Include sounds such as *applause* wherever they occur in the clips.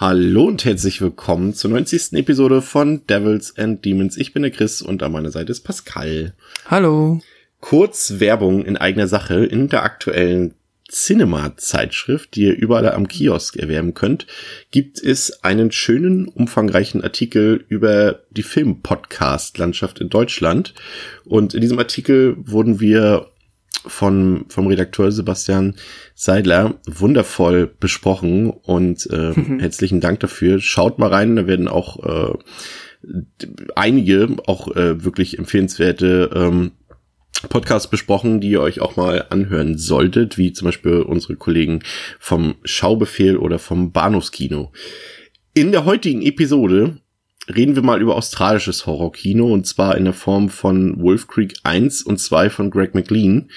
Hallo und herzlich willkommen zur 90. Episode von Devils and Demons. Ich bin der Chris und an meiner Seite ist Pascal. Hallo. Kurz Werbung in eigener Sache in der aktuellen Cinema-Zeitschrift, die ihr überall am Kiosk erwerben könnt, gibt es einen schönen, umfangreichen Artikel über die Film-Podcast-Landschaft in Deutschland. Und in diesem Artikel wurden wir von, vom Redakteur Sebastian Seidler wundervoll besprochen und äh, herzlichen Dank dafür. Schaut mal rein, da werden auch äh, einige auch äh, wirklich empfehlenswerte ähm, Podcasts besprochen, die ihr euch auch mal anhören solltet, wie zum Beispiel unsere Kollegen vom Schaubefehl oder vom Bahnhofskino. In der heutigen Episode reden wir mal über australisches Horrorkino und zwar in der Form von Wolf Creek 1 und 2 von Greg McLean.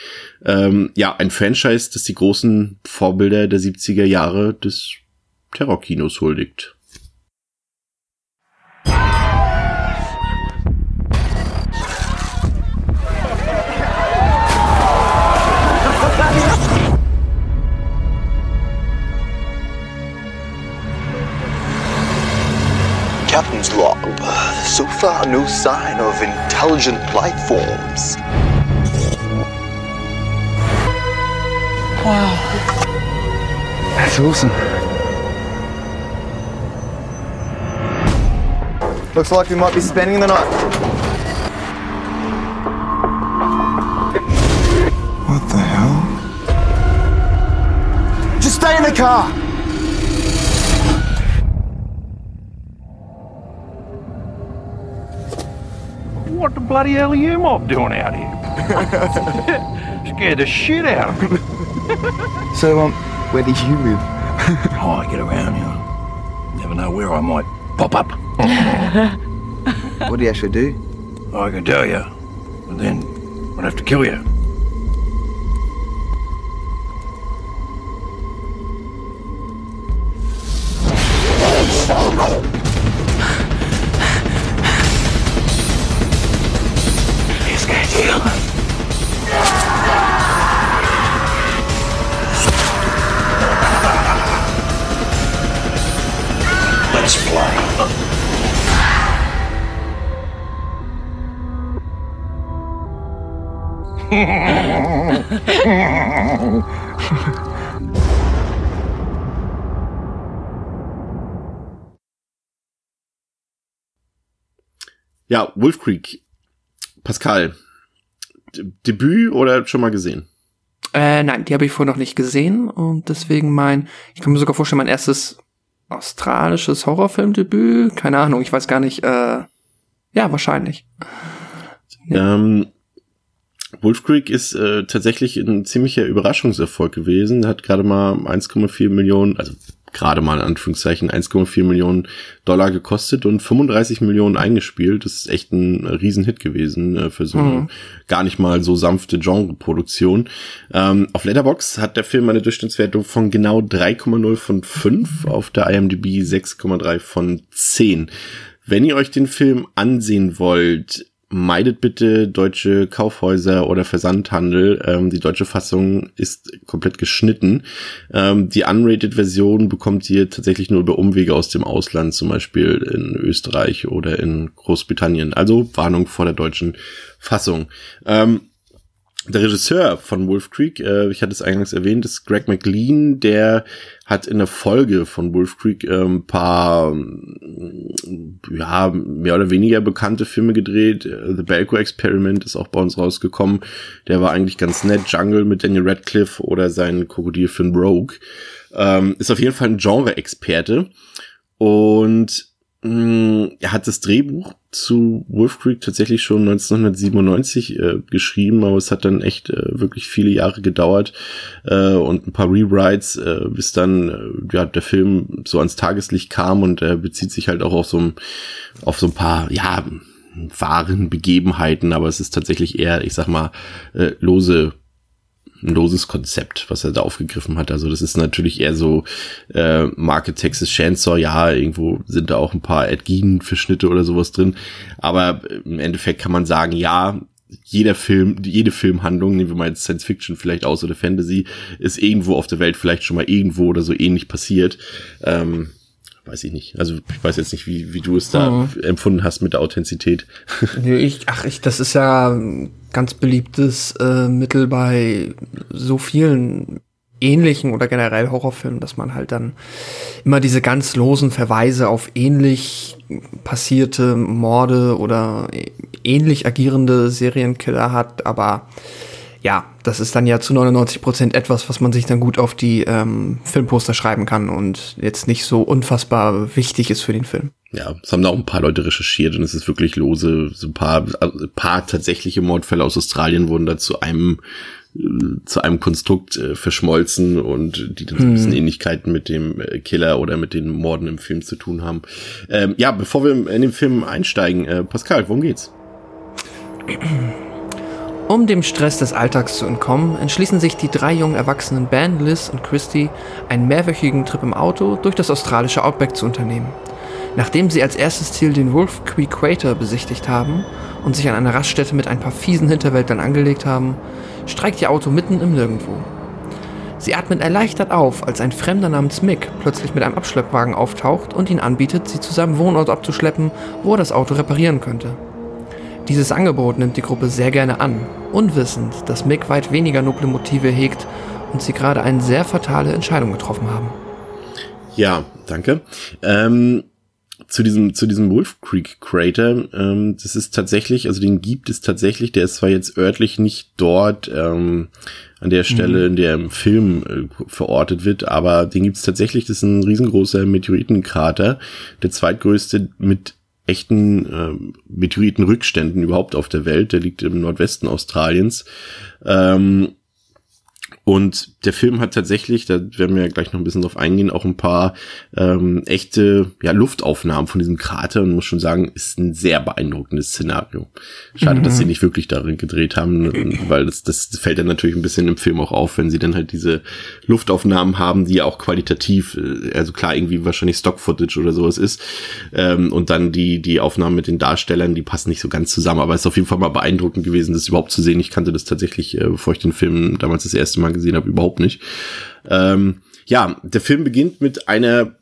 Ähm, ja, ein Franchise, das die großen Vorbilder der 70er Jahre des Terrorkinos huldigt. Captain's log. So far, no sign of intelligent life forms. Wow. That's awesome. Looks like we might be spending the night. What the hell? Just stay in the car! What the bloody hell are you mob doing out here? *laughs* Scared the shit out of me. *laughs* So, um, where do you live? *laughs* Oh, I get around here. Never know where I might pop up. What do you actually do? I can tell you, but then I'd have to kill you. *laughs* Ja, Wolf Creek. Pascal. D Debüt oder schon mal gesehen? Äh, nein, die habe ich vorher noch nicht gesehen und deswegen mein, ich kann mir sogar vorstellen, mein erstes australisches Horrorfilmdebüt. Keine Ahnung, ich weiß gar nicht. Äh, ja, wahrscheinlich. Ähm, Wolf Creek ist äh, tatsächlich ein ziemlicher Überraschungserfolg gewesen. Hat gerade mal 1,4 Millionen, also gerade mal in Anführungszeichen 1,4 Millionen Dollar gekostet und 35 Millionen eingespielt. Das ist echt ein Riesenhit gewesen äh, für so eine gar nicht mal so sanfte Genreproduktion. Ähm, auf Letterbox hat der Film eine Durchschnittswertung von genau 3,0 von 5, auf der IMDb 6,3 von 10. Wenn ihr euch den Film ansehen wollt, meidet bitte deutsche Kaufhäuser oder Versandhandel. Ähm, die deutsche Fassung ist komplett geschnitten. Ähm, die unrated-Version bekommt ihr tatsächlich nur über Umwege aus dem Ausland, zum Beispiel in Österreich oder in Großbritannien. Also Warnung vor der deutschen Fassung. Ähm, der Regisseur von Wolf Creek, äh, ich hatte es eingangs erwähnt, ist Greg McLean, der hat in der Folge von Wolf Creek ein paar, ähm, ja, mehr oder weniger bekannte Filme gedreht. Äh, The Belko Experiment ist auch bei uns rausgekommen. Der war eigentlich ganz nett. Jungle mit Daniel Radcliffe oder sein Krokodilfilm Rogue. Ähm, ist auf jeden Fall ein Genre-Experte. Und mh, er hat das Drehbuch zu Wolf Creek tatsächlich schon 1997 äh, geschrieben, aber es hat dann echt äh, wirklich viele Jahre gedauert äh, und ein paar Rewrites, äh, bis dann äh, ja der Film so ans Tageslicht kam und er bezieht sich halt auch auf so ein, auf so ein paar ja wahren Begebenheiten, aber es ist tatsächlich eher, ich sag mal, äh, lose loses Konzept, was er da aufgegriffen hat. Also das ist natürlich eher so äh, Market Texas Chainsaw, ja, irgendwo sind da auch ein paar Ed Gein Verschnitte oder sowas drin, aber im Endeffekt kann man sagen, ja, jeder Film, jede Filmhandlung, nehmen wir mal jetzt Science Fiction vielleicht aus oder Fantasy, ist irgendwo auf der Welt vielleicht schon mal irgendwo oder so ähnlich passiert. Ähm, weiß ich nicht. Also ich weiß jetzt nicht, wie, wie du es da Mhm. empfunden hast mit der Authentizität. *laughs* Nö, ich, ach, ich, das ist ja ein ganz beliebtes äh, Mittel bei so vielen ähnlichen oder generell Horrorfilmen, dass man halt dann immer diese ganz losen Verweise auf ähnlich passierte Morde oder ä- ähnlich agierende Serienkiller hat, aber ja, das ist dann ja zu 99 Prozent etwas, was man sich dann gut auf die ähm, Filmposter schreiben kann und jetzt nicht so unfassbar wichtig ist für den Film. Ja, es haben da auch ein paar Leute recherchiert und es ist wirklich lose. So ein paar, also ein paar tatsächliche Mordfälle aus Australien wurden da zu einem äh, zu einem Konstrukt äh, verschmolzen und die dann so ein bisschen Ähnlichkeiten mit dem äh, Killer oder mit den Morden im Film zu tun haben. Ähm, ja, bevor wir in den Film einsteigen, äh, Pascal, worum geht's? *clears throat* Um dem Stress des Alltags zu entkommen, entschließen sich die drei jungen Erwachsenen Ben, Liz und Christy, einen mehrwöchigen Trip im Auto durch das australische Outback zu unternehmen. Nachdem sie als erstes Ziel den Wolf Creek Crater besichtigt haben und sich an einer Raststätte mit ein paar fiesen Hinterwäldlern angelegt haben, streikt ihr Auto mitten im Nirgendwo. Sie atmen erleichtert auf, als ein Fremder namens Mick plötzlich mit einem Abschleppwagen auftaucht und ihnen anbietet, sie zu seinem Wohnort abzuschleppen, wo er das Auto reparieren könnte. Dieses Angebot nimmt die Gruppe sehr gerne an, unwissend, dass Mick weit weniger noble Motive hegt und sie gerade eine sehr fatale Entscheidung getroffen haben. Ja, danke. Ähm, zu diesem, zu diesem Wolf Creek Crater, ähm, das ist tatsächlich, also den gibt es tatsächlich, der ist zwar jetzt örtlich nicht dort, ähm, an der Stelle, in der im Film äh, verortet wird, aber den gibt es tatsächlich, das ist ein riesengroßer Meteoritenkrater, der zweitgrößte mit echten ähm, Meteoritenrückständen überhaupt auf der Welt, der liegt im Nordwesten Australiens. Ähm, und der Film hat tatsächlich, da werden wir ja gleich noch ein bisschen drauf eingehen, auch ein paar ähm, echte ja, Luftaufnahmen von diesem Krater und muss schon sagen, ist ein sehr beeindruckendes Szenario. Schade, dass sie nicht wirklich darin gedreht haben, weil das, das fällt dann natürlich ein bisschen im Film auch auf, wenn sie dann halt diese Luftaufnahmen haben, die ja auch qualitativ, äh, also klar, irgendwie wahrscheinlich Stock-Footage oder sowas ist. Ähm, und dann die, die Aufnahmen mit den Darstellern, die passen nicht so ganz zusammen, aber es ist auf jeden Fall mal beeindruckend gewesen, das überhaupt zu sehen. Ich kannte das tatsächlich, äh, bevor ich den Film damals das erste Mal gesehen habe, überhaupt nicht. Ähm, ja, der Film beginnt mit einer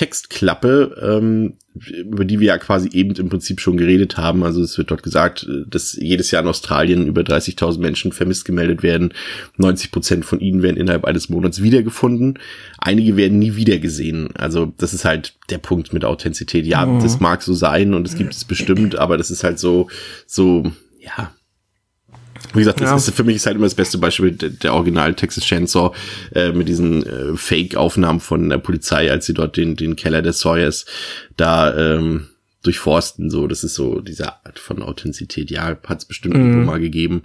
Textklappe, ähm, über die wir ja quasi eben im Prinzip schon geredet haben. Also es wird dort gesagt, dass jedes Jahr in Australien über 30.000 Menschen vermisst gemeldet werden. 90 Prozent von ihnen werden innerhalb eines Monats wiedergefunden. Einige werden nie wieder gesehen. Also das ist halt der Punkt mit Authentizität. Ja, das mag so sein und es gibt es bestimmt, aber das ist halt so, so, ja, wie gesagt, das Ja. ist für mich ist halt immer das beste Beispiel der, der Original Texas Chainsaw äh, mit diesen äh, Fake-Aufnahmen von der Polizei, als sie dort den den Keller des Sawyers da ähm, durchforsten. So, das ist so diese Art von Authentizität. Ja, hat es bestimmt irgendwo mal gegeben.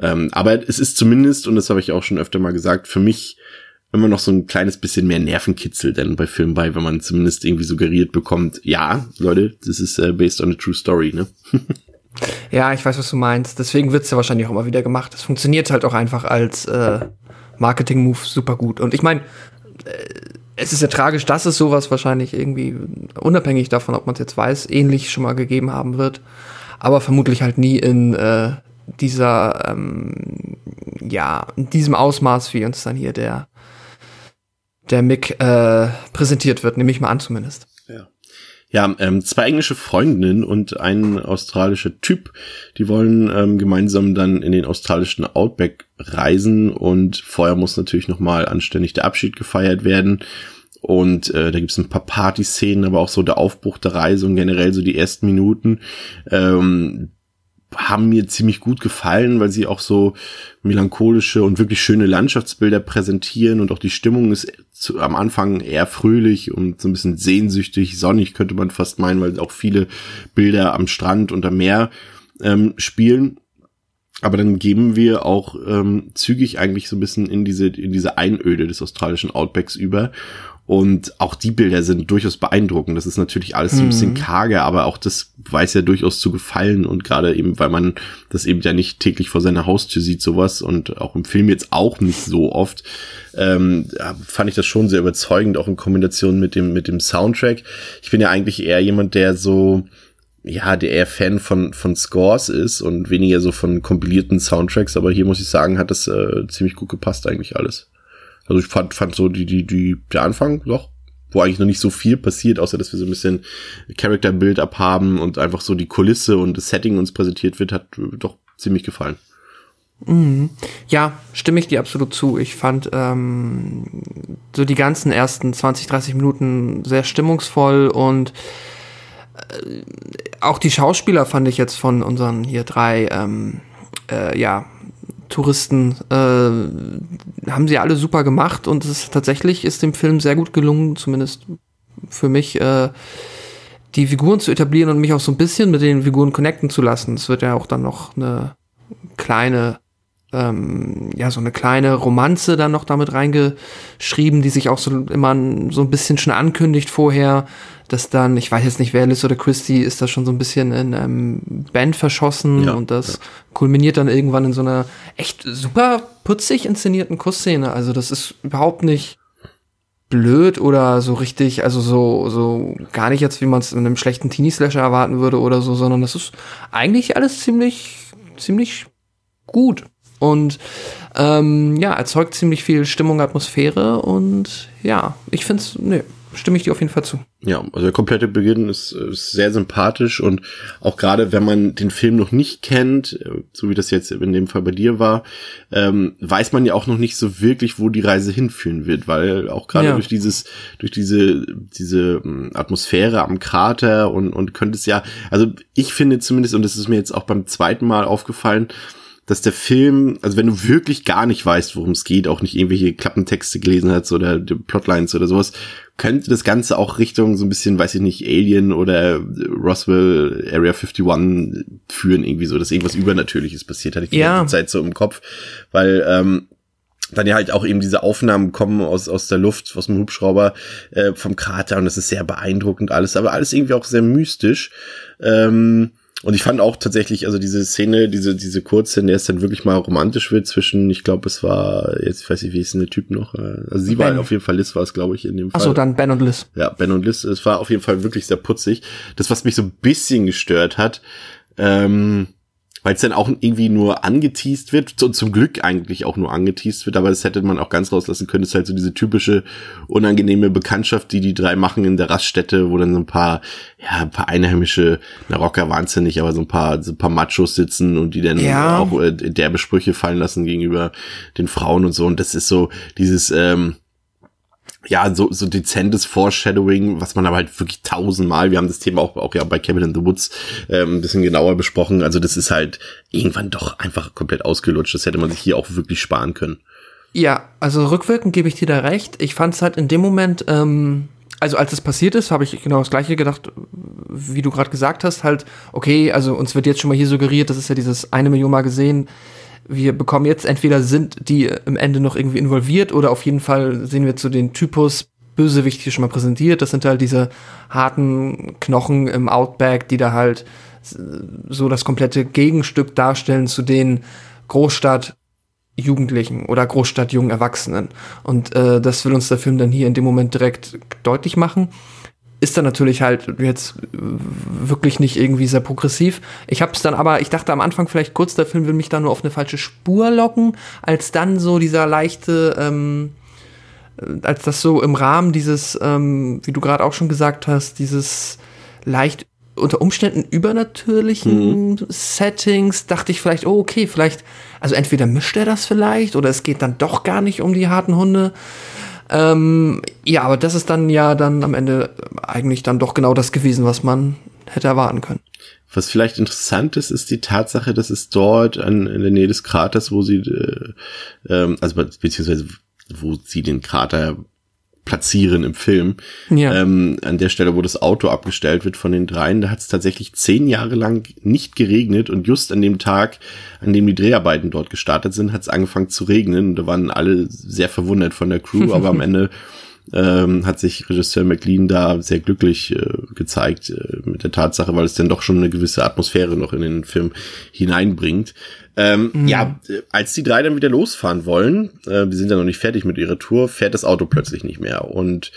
Ähm, aber es ist zumindest und das habe ich auch schon öfter mal gesagt, für mich immer noch so ein kleines bisschen mehr Nervenkitzel denn bei Filmen bei, wenn man zumindest irgendwie suggeriert bekommt, ja, Leute, das ist äh, based on a true story, ne? *laughs* Ja, ich weiß, was du meinst. Deswegen wird's ja wahrscheinlich auch immer wieder gemacht. Es funktioniert halt auch einfach als äh, Marketing-Move super gut. Und ich meine, äh, es ist ja tragisch, dass es sowas wahrscheinlich irgendwie, unabhängig davon, ob man es jetzt weiß, ähnlich schon mal gegeben haben wird. Aber vermutlich halt nie in äh, dieser, ähm, ja, in diesem Ausmaß, wie uns dann hier der, der Mick äh, präsentiert wird, nehme ich mal an zumindest. Ja, ähm, zwei englische Freundinnen und ein australischer Typ, die wollen ähm, gemeinsam dann in den australischen Outback reisen und vorher muss natürlich nochmal anständig der Abschied gefeiert werden. Und äh, da gibt's ein paar Partyszenen, aber auch so der Aufbruch der Reise und generell so die ersten Minuten ähm, haben mir ziemlich gut gefallen, weil sie auch so melancholische und wirklich schöne Landschaftsbilder präsentieren und auch die Stimmung ist zu, am Anfang eher fröhlich und so ein bisschen sehnsüchtig, sonnig könnte man fast meinen, weil auch viele Bilder am Strand und am Meer ähm, spielen. Aber dann geben wir auch ähm, zügig eigentlich so ein bisschen in diese in diese Einöde des australischen Outbacks über Und auch die Bilder sind durchaus beeindruckend. Das ist natürlich alles so ein bisschen karge, aber auch das weiß ja durchaus zu gefallen. Und gerade eben, weil man das eben ja nicht täglich vor seiner Haustür sieht, sowas und auch im Film jetzt auch nicht so oft, ähm, fand ich das schon sehr überzeugend, auch in Kombination mit dem, mit dem Soundtrack. Ich bin ja eigentlich eher jemand, der so, ja, der eher Fan von, von Scores ist und weniger so von kompilierten Soundtracks, aber hier muss ich sagen, hat das äh, ziemlich gut gepasst eigentlich alles. Also ich fand, fand so die, die, die, der Anfang doch, wo eigentlich noch nicht so viel passiert, außer dass wir so ein bisschen Character-Build-up haben und einfach so die Kulisse und das Setting uns präsentiert wird, hat äh, doch ziemlich gefallen. Ja, stimme ich dir absolut zu. Ich fand ähm, so die ganzen ersten 20, 30 Minuten sehr stimmungsvoll und äh, auch die Schauspieler fand ich jetzt von unseren hier drei ähm, äh, ja, Touristen äh, haben sie alle super gemacht und es ist tatsächlich ist dem Film sehr gut gelungen, zumindest für mich, äh, die Figuren zu etablieren und mich auch so ein bisschen mit den Figuren connecten zu lassen. Es wird ja auch dann noch eine kleine ähm, ja, so eine kleine Romanze dann noch damit reingeschrieben, die sich auch so immer so ein bisschen schon ankündigt vorher, dass dann, ich weiß jetzt nicht, wer Liz oder Christy ist da schon so ein bisschen in einem Band verschossen Ja, und das kulminiert dann irgendwann in so einer echt super putzig inszenierten Kussszene. Also das ist überhaupt nicht blöd oder so richtig, also so, so gar nicht jetzt, wie man es in einem schlechten Teenie-Slasher erwarten würde oder so, sondern das ist eigentlich alles ziemlich, ziemlich gut. Und ähm, ja, erzeugt ziemlich viel Stimmung, Atmosphäre und ja, ich finde es, nee, stimme ich dir auf jeden Fall zu. Ja, also der komplette Beginn ist, ist sehr sympathisch und auch gerade wenn man den Film noch nicht kennt, äh, so wie das jetzt in dem Fall bei dir war, ähm, weiß man ja auch noch nicht so wirklich, wo die Reise hinführen wird, weil auch gerade Ja. durch dieses, durch diese, diese ähm, Atmosphäre am Krater und, und könnte es ja, also ich finde zumindest, und das ist mir jetzt auch beim zweiten Mal aufgefallen, dass der Film, also wenn du wirklich gar nicht weißt, worum es geht, auch nicht irgendwelche Klappentexte gelesen hast oder die Plotlines oder sowas, könnte das Ganze auch Richtung so ein bisschen, weiß ich nicht, Alien oder Roswell Area 51 führen, irgendwie so, dass irgendwas Übernatürliches passiert, hatte ich die Ja. ganze Zeit so im Kopf, weil, ähm, dann ja halt auch eben diese Aufnahmen kommen aus, aus der Luft, aus dem Hubschrauber, äh, vom Krater und das ist sehr beeindruckend alles, aber alles irgendwie auch sehr mystisch. Ähm, und ich fand auch tatsächlich, also diese Szene, diese, diese kurze, in der es dann wirklich mal romantisch wird zwischen, ich glaube, es war, jetzt weiß ich, wie ist denn der Typ noch? Äh, Also sie war Ben. auf jeden Fall, Liz war es, glaube ich, in dem Fall. Achso, dann Ben und Liz. Ja, Ben und Liz, es war auf jeden Fall wirklich sehr putzig. Das, was mich so ein bisschen gestört hat, ähm, weil es dann auch irgendwie nur angeteased wird, und zum Glück eigentlich auch nur angeteased wird, aber das hätte man auch ganz rauslassen können, das ist halt so diese typische unangenehme Bekanntschaft, die die drei machen in der Raststätte, wo dann so ein paar, ja, ein paar einheimische, na Rocker ja nicht, aber so ein paar, so ein paar Machos sitzen und die dann Ja. auch äh, derbe Sprüche fallen lassen gegenüber den Frauen und so und das ist so dieses, ähm, ja, so, so dezentes Foreshadowing, was man aber halt wirklich tausendmal, wir haben das Thema auch, auch ja bei Kevin in the Woods ähm, ein bisschen genauer besprochen, also das ist halt irgendwann doch einfach komplett ausgelutscht, das hätte man sich hier auch wirklich sparen können. Ja, also rückwirkend gebe ich dir da recht. Ich fand es halt in dem Moment, ähm, also als es passiert ist, habe ich genau das gleiche gedacht, wie du gerade gesagt hast, halt, okay, also uns wird jetzt schon mal hier suggeriert, das ist ja dieses eine Million Mal gesehen, wir bekommen jetzt entweder sind die im Ende noch irgendwie involviert oder auf jeden Fall sehen wir zu den Typus Bösewicht hier schon mal präsentiert. Das sind halt diese harten Knochen im Outback, die da halt so das komplette Gegenstück darstellen zu den Großstadt Jugendlichen oder Großstadt jungen Erwachsenen. Und äh, das will uns der Film dann hier in dem Moment direkt deutlich machen. Ist dann natürlich halt jetzt wirklich nicht irgendwie sehr progressiv. Ich hab's dann aber, ich dachte am Anfang vielleicht kurz, der Film will mich da nur auf eine falsche Spur locken, als dann so dieser leichte, ähm, äh, als das so im Rahmen dieses, ähm, wie du gerade auch schon gesagt hast, dieses leicht unter Umständen übernatürlichen Settings, dachte ich vielleicht, oh, okay, vielleicht, also entweder mischt er das vielleicht oder es geht dann doch gar nicht um die harten Hunde. Ähm, ja, aber das ist dann ja dann am Ende eigentlich dann doch genau das gewesen, was man hätte erwarten können. Was vielleicht interessant ist, ist die Tatsache, dass es dort an, in der Nähe des Kraters, wo sie, äh, ähm, also be- beziehungsweise wo sie den Krater platzieren im Film, Ja. ähm, an der Stelle, wo das Auto abgestellt wird von den dreien, da hat es tatsächlich zehn Jahre lang nicht geregnet und just an dem Tag, an dem die Dreharbeiten dort gestartet sind, hat es angefangen zu regnen und da waren alle sehr verwundert von der Crew, *laughs* aber am Ende ähm, hat sich Regisseur McLean da sehr glücklich äh, gezeigt äh, mit der Tatsache, weil es dann doch schon eine gewisse Atmosphäre noch in den Film hineinbringt. Ähm, mhm. Ja, als die drei dann wieder losfahren wollen, äh, die sind ja noch nicht fertig mit ihrer Tour, fährt das Auto plötzlich nicht mehr. Und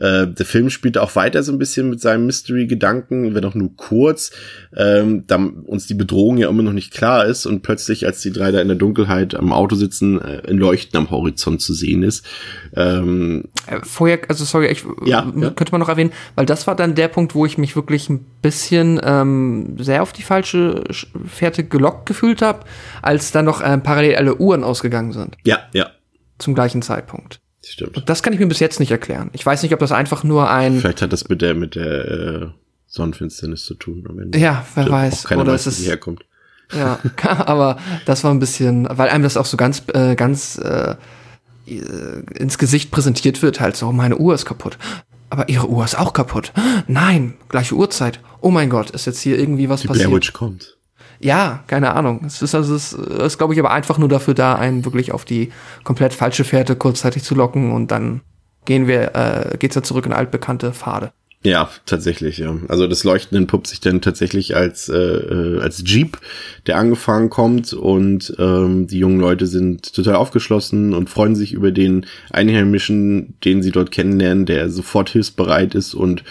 äh, der Film spielt auch weiter so ein bisschen mit seinem Mystery-Gedanken, wenn auch nur kurz, ähm, da uns die Bedrohung ja immer noch nicht klar ist und plötzlich, als die drei da in der Dunkelheit am Auto sitzen, äh, ein Leuchten am Horizont zu sehen ist. Ähm, äh, Vorher, also sorry, ich ja, ja, könnte man noch erwähnen, weil das war dann der Punkt, wo ich mich wirklich ein bisschen ähm, sehr auf die falsche Fährte gelockt gefühlt habe als dann noch äh, parallel alle Uhren ausgegangen sind. Ja, ja. Zum gleichen Zeitpunkt. Stimmt. Und das kann ich mir bis jetzt nicht erklären. Ich weiß nicht, ob das einfach nur ein. Vielleicht hat das mit der, mit der äh, Sonnenfinsternis zu tun. Am Ja, wer Stimmt, weiß. Keiner Oder weiß, es, wie herkommt. Ja, *laughs* aber das war ein bisschen, weil einem das auch so ganz, äh, ganz äh, ins Gesicht präsentiert wird, halt so, meine Uhr ist kaputt. Aber ihre Uhr ist auch kaputt. *gasps* Nein, gleiche Uhrzeit. Oh mein Gott, ist jetzt hier irgendwie was Die passiert? Blair Witch kommt. Ja, keine Ahnung. Es ist, also, es ist, glaube ich, aber einfach nur dafür da, einen wirklich auf die komplett falsche Fährte kurzzeitig zu locken und dann gehen wir, äh, geht's ja zurück in altbekannte Pfade. Ja, tatsächlich, ja. Also das Leuchten entpuppt sich dann tatsächlich als, äh, äh, als Jeep, der angefahren kommt und ähm, die jungen Leute sind total aufgeschlossen und freuen sich über den Einheimischen, den sie dort kennenlernen, der sofort hilfsbereit ist und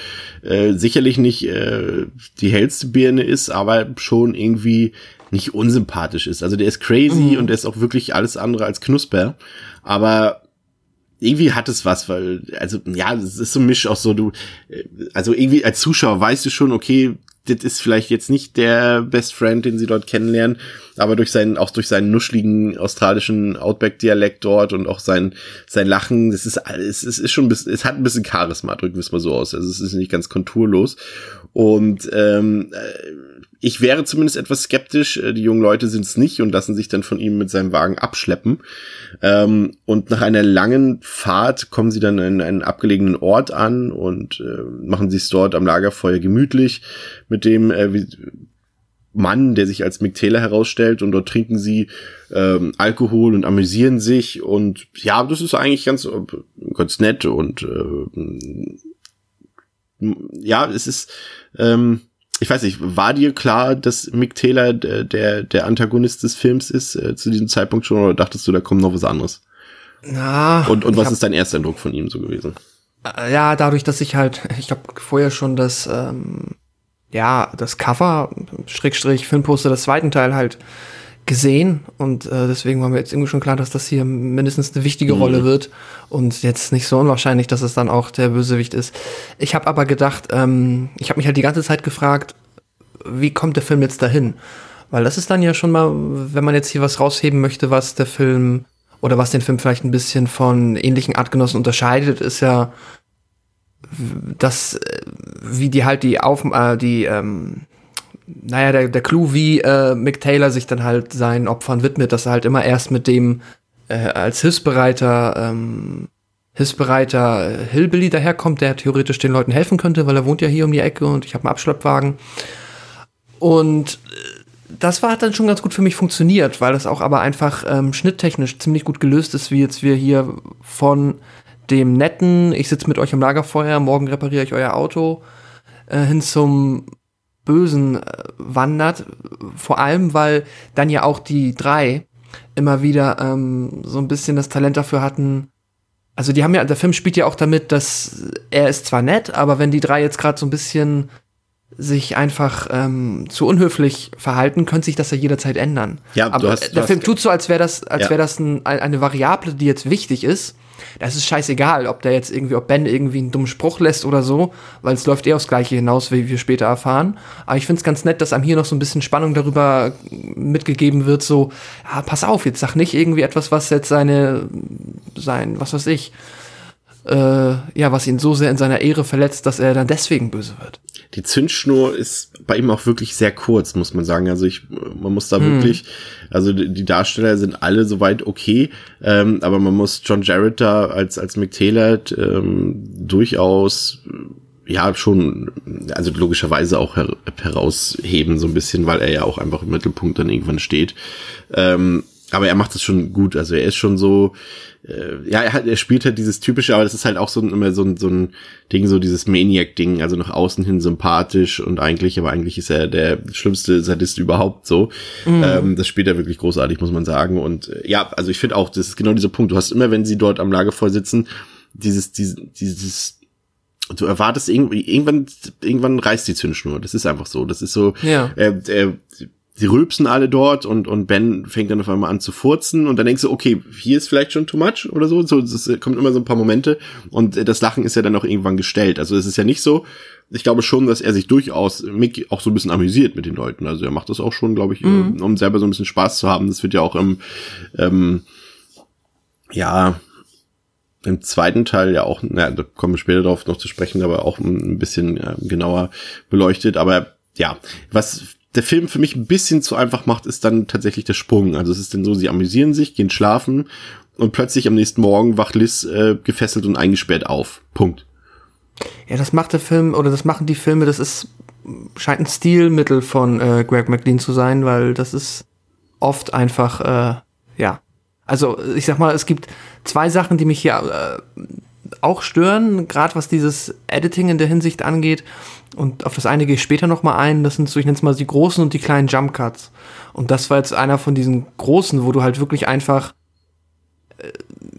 äh, sicherlich nicht äh, die hellste Birne ist, aber schon irgendwie nicht unsympathisch ist. Also der ist crazy mhm. und der ist auch wirklich alles andere als Knusper, aber irgendwie hat es was, weil, also, ja, es ist so ein Misch auch so, du, äh, also irgendwie als Zuschauer weißt du schon, okay, das ist vielleicht jetzt nicht der Best Friend, den sie dort kennenlernen, aber durch seinen, auch durch seinen nuschligen australischen Outback-Dialekt dort und auch sein, sein Lachen, das ist, es ist, ist schon ein bisschen, es hat ein bisschen Charisma, drücken wir es mal so aus. Also es ist nicht ganz konturlos. Und ähm, äh, ich wäre zumindest etwas skeptisch. Äh, die jungen Leute sind es nicht und lassen sich dann von ihm mit seinem Wagen abschleppen. Ähm, und nach einer langen Fahrt kommen sie dann in einen abgelegenen Ort an und äh, machen sich dort am Lagerfeuer gemütlich mit dem äh, Mann, der sich als Mick Taylor herausstellt und dort trinken sie ähm, Alkohol und amüsieren sich und ja, das ist eigentlich ganz ganz nett und äh, ja, es ist ähm, ich weiß nicht, war dir klar, dass Mick Taylor der, der Antagonist des Films ist äh, zu diesem Zeitpunkt schon oder dachtest du, da kommt noch was anderes? Na. Und, und was hab, ist dein erster Eindruck von ihm so gewesen? Äh, ja, dadurch, dass ich halt, ich habe vorher schon das, ähm, ja, das Cover, Schrägstrich, Filmposter des zweiten Teil halt gesehen und äh, deswegen war mir jetzt irgendwie schon klar, dass das hier mindestens eine wichtige mhm. Rolle wird und jetzt nicht so unwahrscheinlich, dass es dann auch der Bösewicht ist. Ich habe aber gedacht, ähm, ich habe mich halt die ganze Zeit gefragt, wie kommt der Film jetzt dahin? Weil das ist dann ja schon mal, wenn man jetzt hier was rausheben möchte, was der Film oder was den Film vielleicht ein bisschen von ähnlichen Artgenossen unterscheidet, ist ja, dass äh, wie die halt die auf äh, die ähm, naja, der, der Clou, wie äh, Mick Taylor sich dann halt seinen Opfern widmet, dass er halt immer erst mit dem äh, als hilfsbereiter, ähm, hilfsbereiter Hillbilly daherkommt, der theoretisch den Leuten helfen könnte, weil er wohnt ja hier um die Ecke und ich habe einen Abschleppwagen. Und äh, das war hat dann schon ganz gut für mich funktioniert, weil das auch aber einfach ähm, schnitttechnisch ziemlich gut gelöst ist, wie jetzt wir hier von dem netten, ich sitze mit euch am Lagerfeuer, morgen repariere ich euer Auto, äh, hin zum Bösen äh, wandert. Vor allem, weil dann ja auch die drei immer wieder ähm, so ein bisschen das Talent dafür hatten. Also die haben ja, der Film spielt ja auch damit, dass er ist zwar nett, aber wenn die drei jetzt gerade so ein bisschen sich einfach ähm, zu unhöflich verhalten, könnte sich das ja jederzeit ändern. Ja, aber hast, der Film tut so, als wäre das, als ja. wäre das ein, eine Variable, die jetzt wichtig ist das ist scheißegal, ob der jetzt irgendwie, ob Ben irgendwie einen dummen Spruch lässt oder so, weil es läuft eh aufs Gleiche hinaus, wie wir später erfahren. Aber ich finde es ganz nett, dass einem hier noch so ein bisschen Spannung darüber mitgegeben wird, so, ja, pass auf, jetzt sag nicht irgendwie etwas, was jetzt seine, sein, was weiß ich, äh, ja, was ihn so sehr in seiner Ehre verletzt, dass er dann deswegen böse wird. Die Zündschnur ist bei ihm auch wirklich sehr kurz, muss man sagen. Also ich, man muss da hm. wirklich, also die Darsteller sind alle soweit okay, ähm, aber man muss John Jarrett da als als Mick Taylor ähm, durchaus ja schon, also logischerweise auch her herausheben so ein bisschen, weil er ja auch einfach im Mittelpunkt dann irgendwann steht. Ähm, aber er macht es schon gut. Also er ist schon so, äh, ja, er, hat, er spielt halt dieses typische, aber das ist halt auch so ein, immer so ein, so ein Ding, so dieses Maniac-Ding, also nach außen hin sympathisch und eigentlich, aber eigentlich ist er der schlimmste Sadist überhaupt so. Mhm. Ähm, das spielt er wirklich großartig, muss man sagen. Und äh, ja, also ich finde auch, das ist genau dieser Punkt. Du hast immer, wenn sie dort am Lagerfeuer sitzen, dieses, dieses, dieses du erwartest irgendwie, irgendwann, irgendwann reißt die Zündschnur. Das ist einfach so. Das ist so, Ja. äh, äh, sie rülpsen alle dort und, und Ben fängt dann auf einmal an zu furzen und dann denkst du, okay, hier ist vielleicht schon too much oder so. so es kommt immer so ein paar Momente und äh, das Lachen ist ja dann auch irgendwann gestellt. Also es ist ja nicht so, ich glaube schon, dass er sich durchaus Mick auch so ein bisschen amüsiert mit den Leuten. Also er macht das auch schon, glaube ich, äh, um selber so ein bisschen Spaß zu haben. Das wird ja auch im, ähm, ja, im zweiten Teil ja auch, na, da kommen wir später drauf noch zu sprechen, aber auch ein bisschen äh, genauer beleuchtet. Aber ja, was der Film für mich ein bisschen zu einfach macht, ist dann tatsächlich der Sprung. Also es ist dann so, sie amüsieren sich, gehen schlafen und plötzlich am nächsten Morgen wacht Liz äh, gefesselt und eingesperrt auf. Punkt. Ja, das macht der Film, oder das machen die Filme, das ist, scheint ein Stilmittel von äh, Greg McLean zu sein, weil das ist oft einfach, äh, ja. Also ich sag mal, es gibt zwei Sachen, die mich hier äh, auch stören, gerade was dieses Editing in der Hinsicht angeht. Und auf das eine gehe ich später noch mal ein. Das sind so, ich nenne es mal die großen und die kleinen Jump Cuts. Und das war jetzt einer von diesen großen, wo du halt wirklich einfach äh,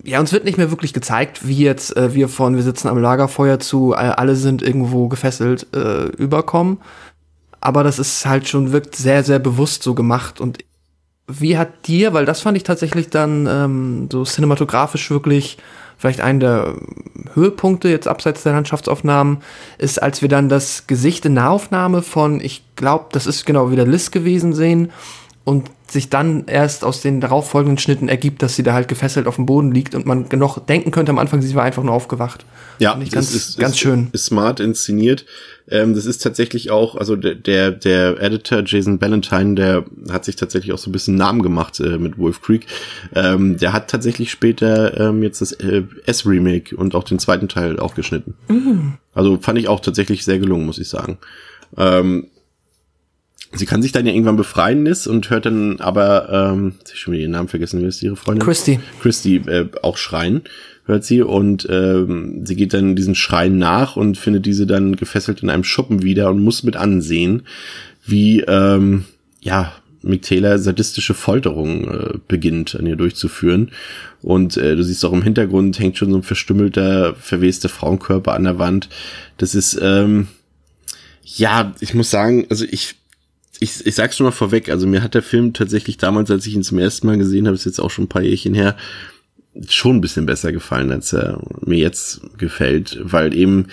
ja, uns wird nicht mehr wirklich gezeigt, wie jetzt äh, wir von wir sitzen am Lagerfeuer zu äh, alle sind irgendwo gefesselt äh, überkommen. Aber das ist halt schon wirkt sehr sehr bewusst so gemacht und wie hat dir, weil das fand ich tatsächlich dann ähm, so cinematografisch wirklich vielleicht einen der Höhepunkte jetzt abseits der Landschaftsaufnahmen ist, als wir dann das Gesicht in Nahaufnahme von, ich glaube, das ist genau wieder Liz gewesen sehen und sich dann erst aus den darauffolgenden Schnitten ergibt, dass sie da halt gefesselt auf dem Boden liegt und man noch denken könnte am Anfang, sie war einfach nur aufgewacht. Ja, Fand ich das ganz, ist, ganz ist, schön. Ist smart inszeniert. Ähm, das ist tatsächlich auch, also der, der, der Editor Jason Ballantyne, der hat sich tatsächlich auch so ein bisschen Namen gemacht äh, mit Wolf Creek. Ähm, der hat tatsächlich später ähm, jetzt das äh, S-Remake und auch den zweiten Teil auch geschnitten. Also fand ich auch tatsächlich sehr gelungen, muss ich sagen. Ähm, sie kann sich dann ja irgendwann befreien, Liz, und hört dann aber, ähm, jetzt hab ich schon wieder ihren Namen vergessen, wie ist ihre Freundin? Christy. Christy äh, auch schreien, hört sie, und ähm, sie geht dann diesen Schreien nach und findet diese dann gefesselt in einem Schuppen wieder und muss mit ansehen, wie, ähm, ja, Mick Taylor sadistische Folterung äh, beginnt, an ihr durchzuführen. Und äh, du siehst auch im Hintergrund hängt schon so ein verstümmelter, verwester Frauenkörper an der Wand. Das ist, ähm, ja, ich muss sagen, also ich, ich, ich sag's schon mal vorweg, also mir hat der Film tatsächlich damals, als ich ihn zum ersten Mal gesehen habe, ist jetzt auch schon ein paar Jährchen her, schon ein bisschen besser gefallen, als er mir jetzt gefällt, weil eben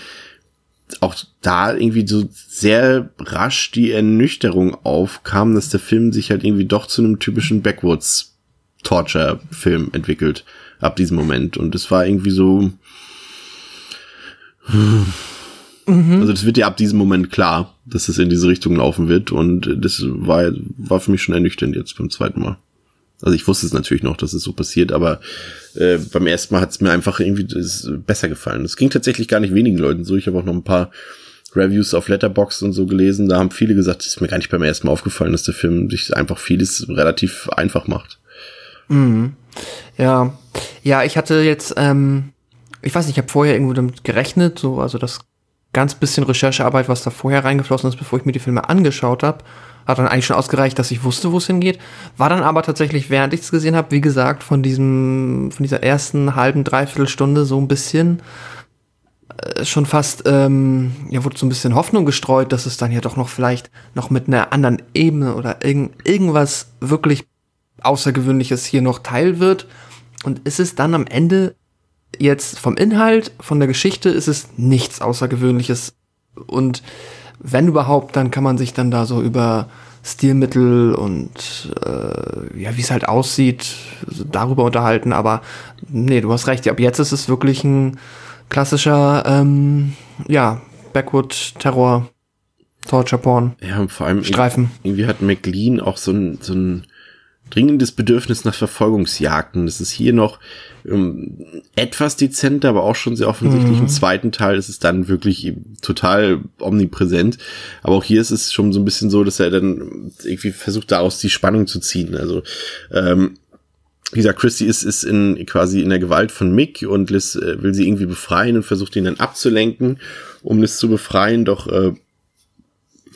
auch da irgendwie so sehr rasch die Ernüchterung aufkam, dass der Film sich halt irgendwie doch zu einem typischen Backwoods Torture-Film entwickelt ab diesem Moment. Und es war irgendwie so. Also das wird ja ab diesem Moment klar, dass es in diese Richtung laufen wird. Und das war, war für mich schon ernüchternd jetzt beim zweiten Mal. Also ich wusste es natürlich noch, dass es so passiert, aber äh, beim ersten Mal hat es mir einfach irgendwie besser gefallen. Es ging tatsächlich gar nicht wenigen Leuten so. Ich habe auch noch ein paar Reviews auf Letterboxd und so gelesen. Da haben viele gesagt, es ist mir gar nicht beim ersten Mal aufgefallen, dass der Film sich einfach vieles relativ einfach macht. Ja, ja, ich hatte jetzt, ähm, ich weiß nicht, ich habe vorher irgendwo damit gerechnet, so, also das ganz bisschen Recherchearbeit, was da vorher reingeflossen ist, bevor ich mir die Filme angeschaut habe, hat dann eigentlich schon ausgereicht, dass ich wusste, wo es hingeht. War dann aber tatsächlich, während ich es gesehen habe, wie gesagt, von diesem, von dieser ersten halben, dreiviertel Stunde so ein bisschen äh, schon fast, ähm, ja, wurde so ein bisschen Hoffnung gestreut, dass es dann ja doch noch vielleicht noch mit einer anderen Ebene oder irgend, irgendwas wirklich Außergewöhnliches hier noch teil wird. Und ist es dann am Ende jetzt vom Inhalt, von der Geschichte, ist es nichts Außergewöhnliches. Und wenn überhaupt, dann kann man sich dann da so über Stilmittel und äh, ja, wie es halt aussieht, darüber unterhalten. Aber nee, du hast recht. Ab jetzt ist es wirklich ein klassischer, ähm, ja, Backwood-Terror, Torture-Porn. Ja, und vor allem Streifen. irgendwie hat McLean auch so ein, so ein dringendes Bedürfnis nach Verfolgungsjagden. Das ist hier noch ähm, etwas dezenter, aber auch schon sehr offensichtlich. Im zweiten Teil ist es dann wirklich total omnipräsent. Aber auch hier ist es schon so ein bisschen so, dass er dann irgendwie versucht, daraus die Spannung zu ziehen. Also ähm, wie gesagt, Christy ist, ist in, quasi in der Gewalt von Mick und Liz äh, will sie irgendwie befreien und versucht ihn dann abzulenken, um Liz zu befreien, doch äh,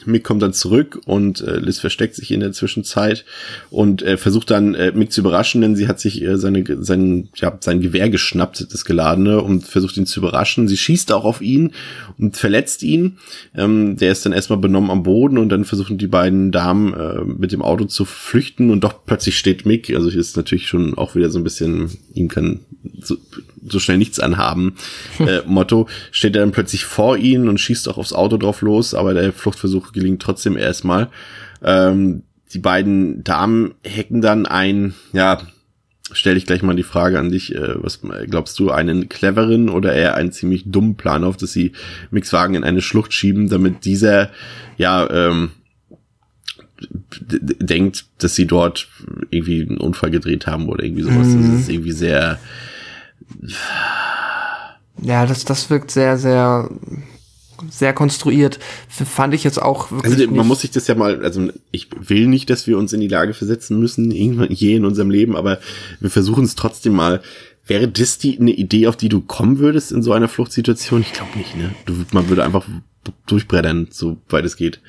Mick kommt dann zurück und äh, Liz versteckt sich in der Zwischenzeit und äh, versucht dann äh, Mick zu überraschen, denn sie hat sich äh, seine, sein, ja, sein Gewehr geschnappt, das geladene, und versucht ihn zu überraschen. Sie schießt auch auf ihn und verletzt ihn. Ähm, der ist dann erstmal benommen am Boden und dann versuchen die beiden Damen äh, mit dem Auto zu flüchten und doch plötzlich steht Mick, also ist natürlich schon auch wieder so ein bisschen, ihm kann so, so schnell nichts anhaben, *laughs* äh, Motto, steht er dann plötzlich vor ihnen und schießt auch aufs Auto drauf los, aber der Fluchtversuch gelingt trotzdem erstmal. Ähm, die beiden Damen hacken dann ein, ja, stell ich gleich mal die Frage an dich, äh, was glaubst du, einen cleveren oder eher einen ziemlich dummen Plan auf, dass sie Mixwagen in eine Schlucht schieben, damit dieser, ja, ähm, denkt, dass sie dort irgendwie einen Unfall gedreht haben oder irgendwie sowas. Mhm. Das ist irgendwie sehr. Ja, das, das wirkt sehr, sehr sehr konstruiert. Fand ich jetzt auch wirklich. Also man nicht. muss sich das ja mal, also ich will nicht, dass wir uns in die Lage versetzen müssen, irgendwann je in unserem Leben, aber wir versuchen es trotzdem mal. Wäre das die eine Idee, auf die du kommen würdest in so einer Fluchtsituation? Ich glaube nicht, ne? Du, man würde einfach durchbrettern, so weit es geht.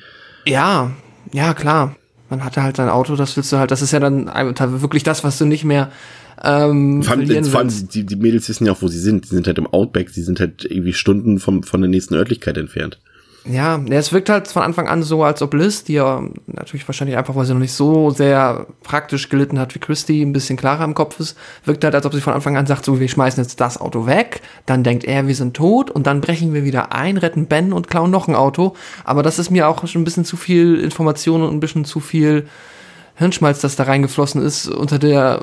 Ja, ja, klar. Man hatte halt sein Auto, das willst du halt, das ist ja dann wirklich das, was du nicht mehr ähm, vor allem, vor allem die, die Mädels wissen ja auch, wo sie sind. Die sind halt im Outback, sie sind halt irgendwie Stunden vom, von der nächsten Örtlichkeit entfernt. Ja, es wirkt halt von Anfang an so, als ob Liz, die ja natürlich wahrscheinlich einfach, weil sie noch nicht so sehr praktisch gelitten hat wie Christy, ein bisschen klarer im Kopf ist, wirkt halt, als ob sie von Anfang an sagt, so, wir schmeißen jetzt das Auto weg, dann denkt er, wir sind tot und dann brechen wir wieder ein, retten Ben und klauen noch ein Auto. Aber das ist mir auch schon ein bisschen zu viel Information und ein bisschen zu viel Hirnschmalz, das da reingeflossen ist, unter der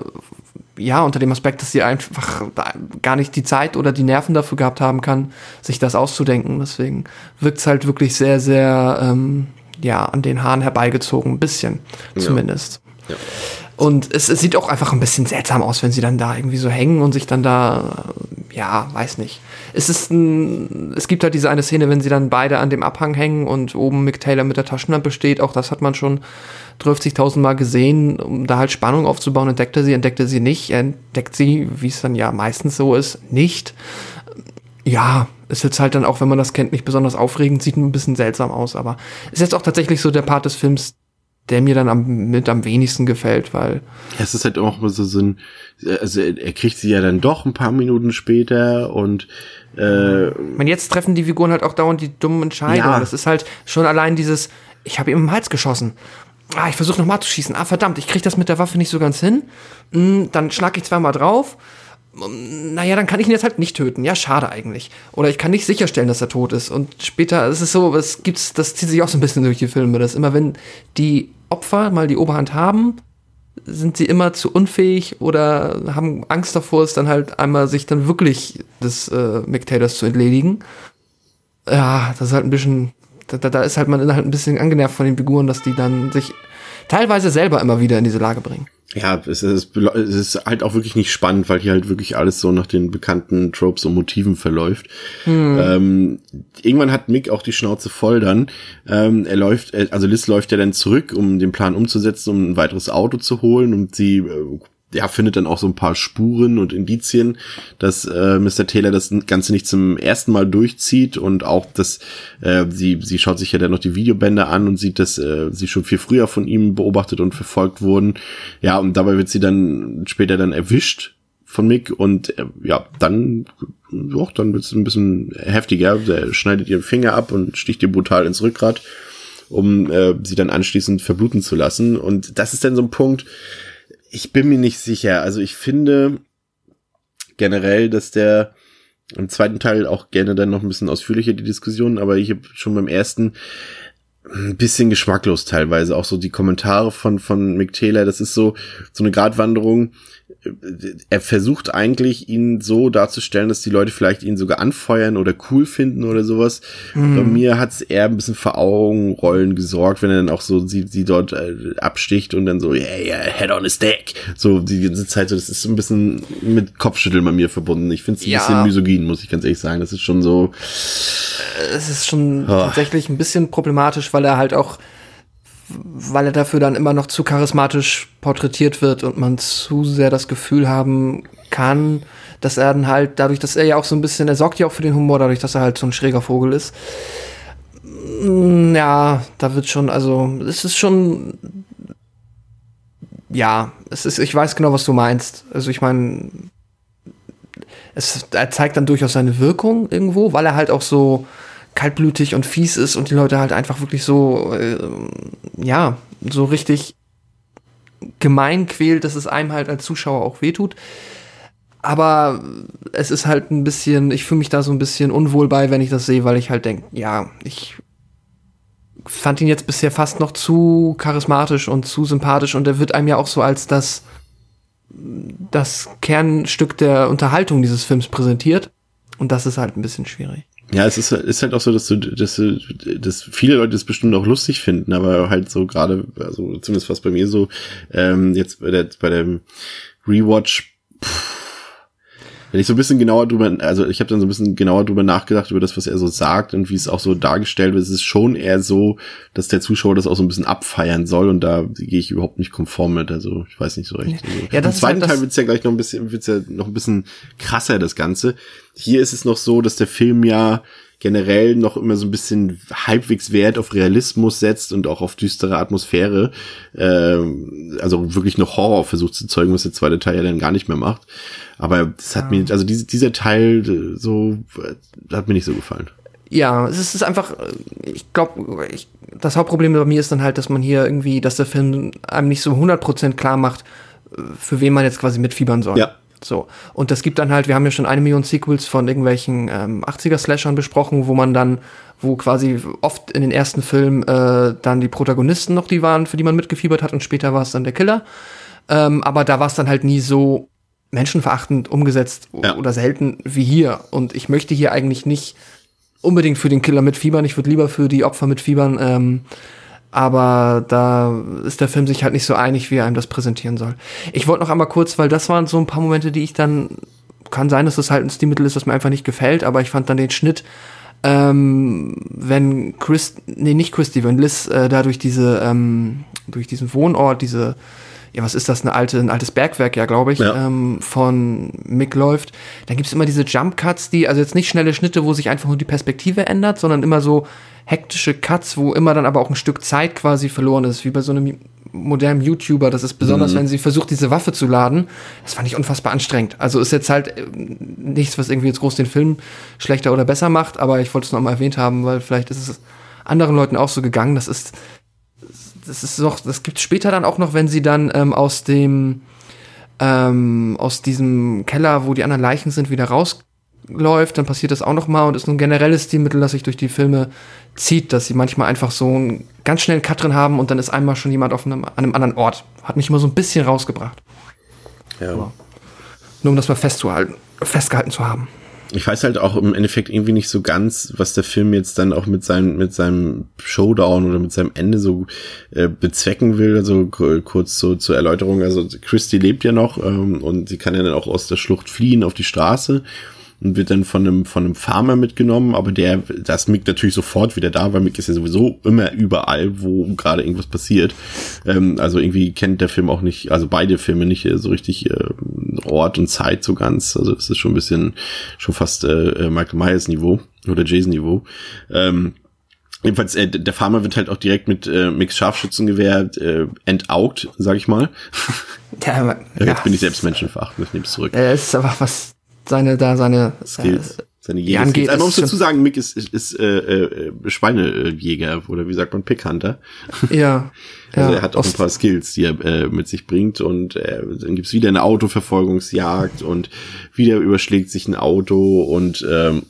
ja, unter dem Aspekt, dass sie einfach gar nicht die Zeit oder die Nerven dafür gehabt haben kann, sich das auszudenken. Deswegen wirkt es halt wirklich sehr, sehr, ähm, ja, an den Haaren herbeigezogen, ein bisschen zumindest. Ja. Ja. Und es, es, sieht auch einfach ein bisschen seltsam aus, wenn sie dann da irgendwie so hängen und sich dann da, ja, weiß nicht. Es ist ein, es gibt halt diese eine Szene, wenn sie dann beide an dem Abhang hängen und oben Mick Taylor mit der Taschenlampe steht. Auch das hat man schon 30.000 Mal gesehen, um da halt Spannung aufzubauen. Entdeckt er sie, entdeckt er sie nicht, er entdeckt sie, wie es dann ja meistens so ist, nicht. Ja, ist jetzt halt dann auch, wenn man das kennt, nicht besonders aufregend, sieht ein bisschen seltsam aus, aber ist jetzt auch tatsächlich so der Part des Films, der mir dann am, mit am wenigsten gefällt, weil. Ja, es ist halt auch so, so ein, also er kriegt sie ja dann doch ein paar Minuten später und äh, Man, jetzt treffen die Figuren halt auch dauernd die dummen Entscheidungen. Ja. Das ist halt schon allein dieses, ich habe ihm im Hals geschossen ah, ich versuche nochmal zu schießen. Ah, verdammt, ich kriege das mit der Waffe nicht so ganz hin. Hm, dann schlag ich zweimal drauf. Hm, naja, dann kann ich ihn jetzt halt nicht töten. Ja, schade eigentlich. Oder ich kann nicht sicherstellen, dass er tot ist. Und später, es ist so, es gibt's, das zieht sich auch so ein bisschen durch die Filme, dass immer wenn die Opfer mal die Oberhand haben, sind sie immer zu unfähig oder haben Angst davor, es dann halt einmal sich dann wirklich des äh, McTaylors zu entledigen. Ja, das ist halt ein bisschen da, da ist halt man halt ein bisschen angenervt von den Figuren, dass die dann sich teilweise selber immer wieder in diese Lage bringen. Ja, es ist, es ist halt auch wirklich nicht spannend, weil hier halt wirklich alles so nach den bekannten Tropes und Motiven verläuft. Hm. Ähm, irgendwann hat Mick auch die Schnauze voll dann. Ähm, er läuft, also Liz läuft ja dann zurück, um den Plan umzusetzen, um ein weiteres Auto zu holen und sie äh, ja, findet dann auch so ein paar Spuren und Indizien, dass äh, Mr. Taylor das Ganze nicht zum ersten Mal durchzieht und auch, dass äh, sie, sie schaut sich ja dann noch die Videobänder an und sieht, dass äh, sie schon viel früher von ihm beobachtet und verfolgt wurden. Ja, und dabei wird sie dann später dann erwischt von Mick und äh, ja, dann, doch, dann wird es ein bisschen heftiger. Er schneidet ihren Finger ab und sticht ihr brutal ins Rückgrat, um äh, sie dann anschließend verbluten zu lassen. Und das ist dann so ein Punkt, ich bin mir nicht sicher. Also ich finde generell, dass der im zweiten Teil auch gerne dann noch ein bisschen ausführlicher die Diskussion, aber ich habe schon beim ersten ein bisschen geschmacklos teilweise. Auch so die Kommentare von, von Mick Taylor, das ist so, so eine Gratwanderung er versucht eigentlich, ihn so darzustellen, dass die Leute vielleicht ihn sogar anfeuern oder cool finden oder sowas. Mhm. Bei mir hat es eher ein bisschen für Augenrollen gesorgt, wenn er dann auch so sie, sie dort äh, absticht und dann so, yeah, yeah, head on a stack. So die ganze Zeit, so, das ist so ein bisschen mit Kopfschütteln bei mir verbunden. Ich finde es ein ja. bisschen misogyn, muss ich ganz ehrlich sagen. Das ist schon so. Es ist schon oh. tatsächlich ein bisschen problematisch, weil er halt auch weil er dafür dann immer noch zu charismatisch porträtiert wird und man zu sehr das Gefühl haben kann, dass er dann halt, dadurch, dass er ja auch so ein bisschen, er sorgt ja auch für den Humor, dadurch, dass er halt so ein schräger Vogel ist. Ja, da wird schon, also, es ist schon, ja, es ist, ich weiß genau, was du meinst. Also, ich meine, es, er zeigt dann durchaus seine Wirkung irgendwo, weil er halt auch so kaltblütig und fies ist und die Leute halt einfach wirklich so, äh, ja, so richtig gemein quält, dass es einem halt als Zuschauer auch wehtut. Aber es ist halt ein bisschen, ich fühle mich da so ein bisschen unwohl bei, wenn ich das sehe, weil ich halt denke, ja, ich fand ihn jetzt bisher fast noch zu charismatisch und zu sympathisch und er wird einem ja auch so als das, das Kernstück der Unterhaltung dieses Films präsentiert. Und das ist halt ein bisschen schwierig. Ja, es ist, ist halt auch so, dass du, dass du, dass viele Leute das bestimmt auch lustig finden, aber halt so gerade, also zumindest was bei mir so, ähm, jetzt bei der, bei dem Rewatch, pff, wenn ich so ein bisschen genauer drüber, also ich habe dann so ein bisschen genauer drüber nachgedacht über das, was er so sagt und wie es auch so dargestellt wird, es ist schon eher so, dass der Zuschauer das auch so ein bisschen abfeiern soll und da gehe ich überhaupt nicht konform mit, also ich weiß nicht so recht. Also, Ja, das Im ist zweiten halt Teil wird's ja gleich noch ein bisschen, wird's ja noch ein bisschen krasser, das Ganze. Hier ist es noch so, dass der Film ja generell noch immer so ein bisschen halbwegs Wert auf Realismus setzt und auch auf düstere Atmosphäre. Ähm, also wirklich noch Horror versucht zu zeugen, was der zweite Teil ja dann gar nicht mehr macht. Aber das hat mir, also diese, dieser Teil äh, so, äh, hat mir nicht so gefallen. Ja, es ist, einfach, äh, ich glaube, ich, das Hauptproblem bei mir ist dann halt, dass man hier irgendwie, dass der Film einem nicht so 100% klar macht, äh, für wen man jetzt quasi mitfiebern soll. Ja. So. Und das gibt dann halt, wir haben ja schon eine Million Sequels von irgendwelchen ähm, 80er-Slashern besprochen, wo man dann, wo quasi oft in den ersten Filmen äh, dann die Protagonisten noch die waren, für die man mitgefiebert hat und später war es dann der Killer. Ähm, aber da war es dann halt nie so menschenverachtend umgesetzt Ja. oder selten wie hier. Und ich möchte hier eigentlich nicht unbedingt für den Killer mitfiebern. Ich würde lieber für die Opfer mitfiebern. Ähm, aber da ist der Film sich halt nicht so einig, wie er einem das präsentieren soll. Ich wollte noch einmal kurz, weil das waren so ein paar Momente, die ich dann, kann sein, dass das halt ein Stilmittel ist, das mir einfach nicht gefällt, aber ich fand dann den Schnitt, ähm, wenn Chris, nee, nicht Christy, wenn Liz äh, da durch diese, ähm, durch diesen Wohnort, diese, ja, was ist das, eine alte, ein altes Bergwerk, ja, glaube ich, Ja. ähm, von Mick läuft, dann gibt's immer diese Jump Cuts, die, also jetzt nicht schnelle Schnitte, wo sich einfach nur die Perspektive ändert, sondern immer so hektische Cuts, wo immer dann aber auch ein Stück Zeit quasi verloren ist, wie bei so einem modernen YouTuber. Das ist besonders, wenn sie versucht, diese Waffe zu laden. Das fand ich unfassbar anstrengend. Also ist jetzt halt äh, nichts, was irgendwie jetzt groß den Film schlechter oder besser macht, aber ich wollte es noch mal erwähnt haben, weil vielleicht ist es anderen Leuten auch so gegangen. Das ist, das ist noch, das gibt später dann auch noch, wenn sie dann ähm, aus dem, ähm, aus diesem Keller, wo die anderen Leichen sind, wieder rausläuft, dann passiert das auch noch mal und ist ein generelles Stilmittel, das sich durch die Filme zieht, dass sie manchmal einfach so einen ganz schnellen Cut drin haben und dann ist einmal schon jemand auf einem, an einem anderen Ort. Hat mich immer so ein bisschen rausgebracht. Ja. Nur um das mal festzuhalten, festgehalten zu haben. Ich weiß halt auch im Endeffekt irgendwie nicht so ganz, was der Film jetzt dann auch mit seinem, mit seinem Showdown oder mit seinem Ende so äh, bezwecken will. Also kurz so zur Erläuterung. Also Christy lebt ja noch ähm, und sie kann ja dann auch aus der Schlucht fliehen auf die Straße und wird dann von einem, von einem Farmer mitgenommen, aber der, da ist Mick natürlich sofort wieder da, weil Mick ist ja sowieso immer überall, wo gerade irgendwas passiert. Ähm, also irgendwie kennt der Film auch nicht, also beide Filme nicht äh, so richtig äh, Ort und Zeit so ganz. Also es ist schon ein bisschen, schon fast äh, äh, Michael Myers Niveau oder Jason Niveau. Ähm, Jedenfalls, äh, der Farmer wird halt auch direkt mit äh, Mix Scharfschützengewehr äh, entaugt, sag ich mal. *laughs* Ja, aber- Ja, jetzt bin ich selbst menschenverachtend, ich nehme es zurück. Es ist einfach was seine da seine Skills. Äh, Seine Jäger. angeht, Also man muss dazu sagen, Mick ist, ist, ist äh, äh, Schweinejäger oder wie sagt man, Pickhunter. ja, *laughs* Also ja, er hat auch ein paar Skills, die er äh, mit sich bringt und äh, dann gibt's wieder eine Autoverfolgungsjagd und wieder überschlägt sich ein Auto und ähm,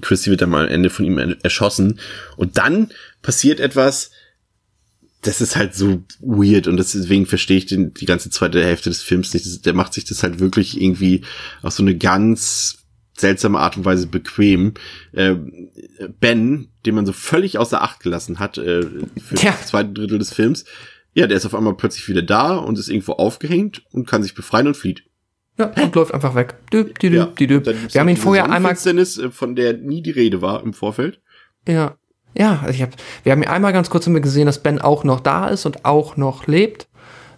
Christy wird dann mal am Ende von ihm er- erschossen und dann passiert etwas, das ist halt so weird und deswegen verstehe ich den, die ganze zweite Hälfte des Films nicht. Das, der macht sich das halt wirklich irgendwie auf so eine ganz seltsame Art und Weise bequem. Äh, ben, den man so völlig außer Acht gelassen hat äh, für Tja. das zweite Drittel des Films, ja, der ist auf einmal plötzlich wieder da und ist irgendwo aufgehängt und kann sich befreien und flieht. ja, und läuft einfach weg. Düb, die, Ja, düb, düb. Wir haben ihn vorher einmal äh, von der nie die Rede war im Vorfeld. Ja. Ja, also ich hab, wir haben ja einmal ganz kurz gesehen, dass Ben auch noch da ist und auch noch lebt.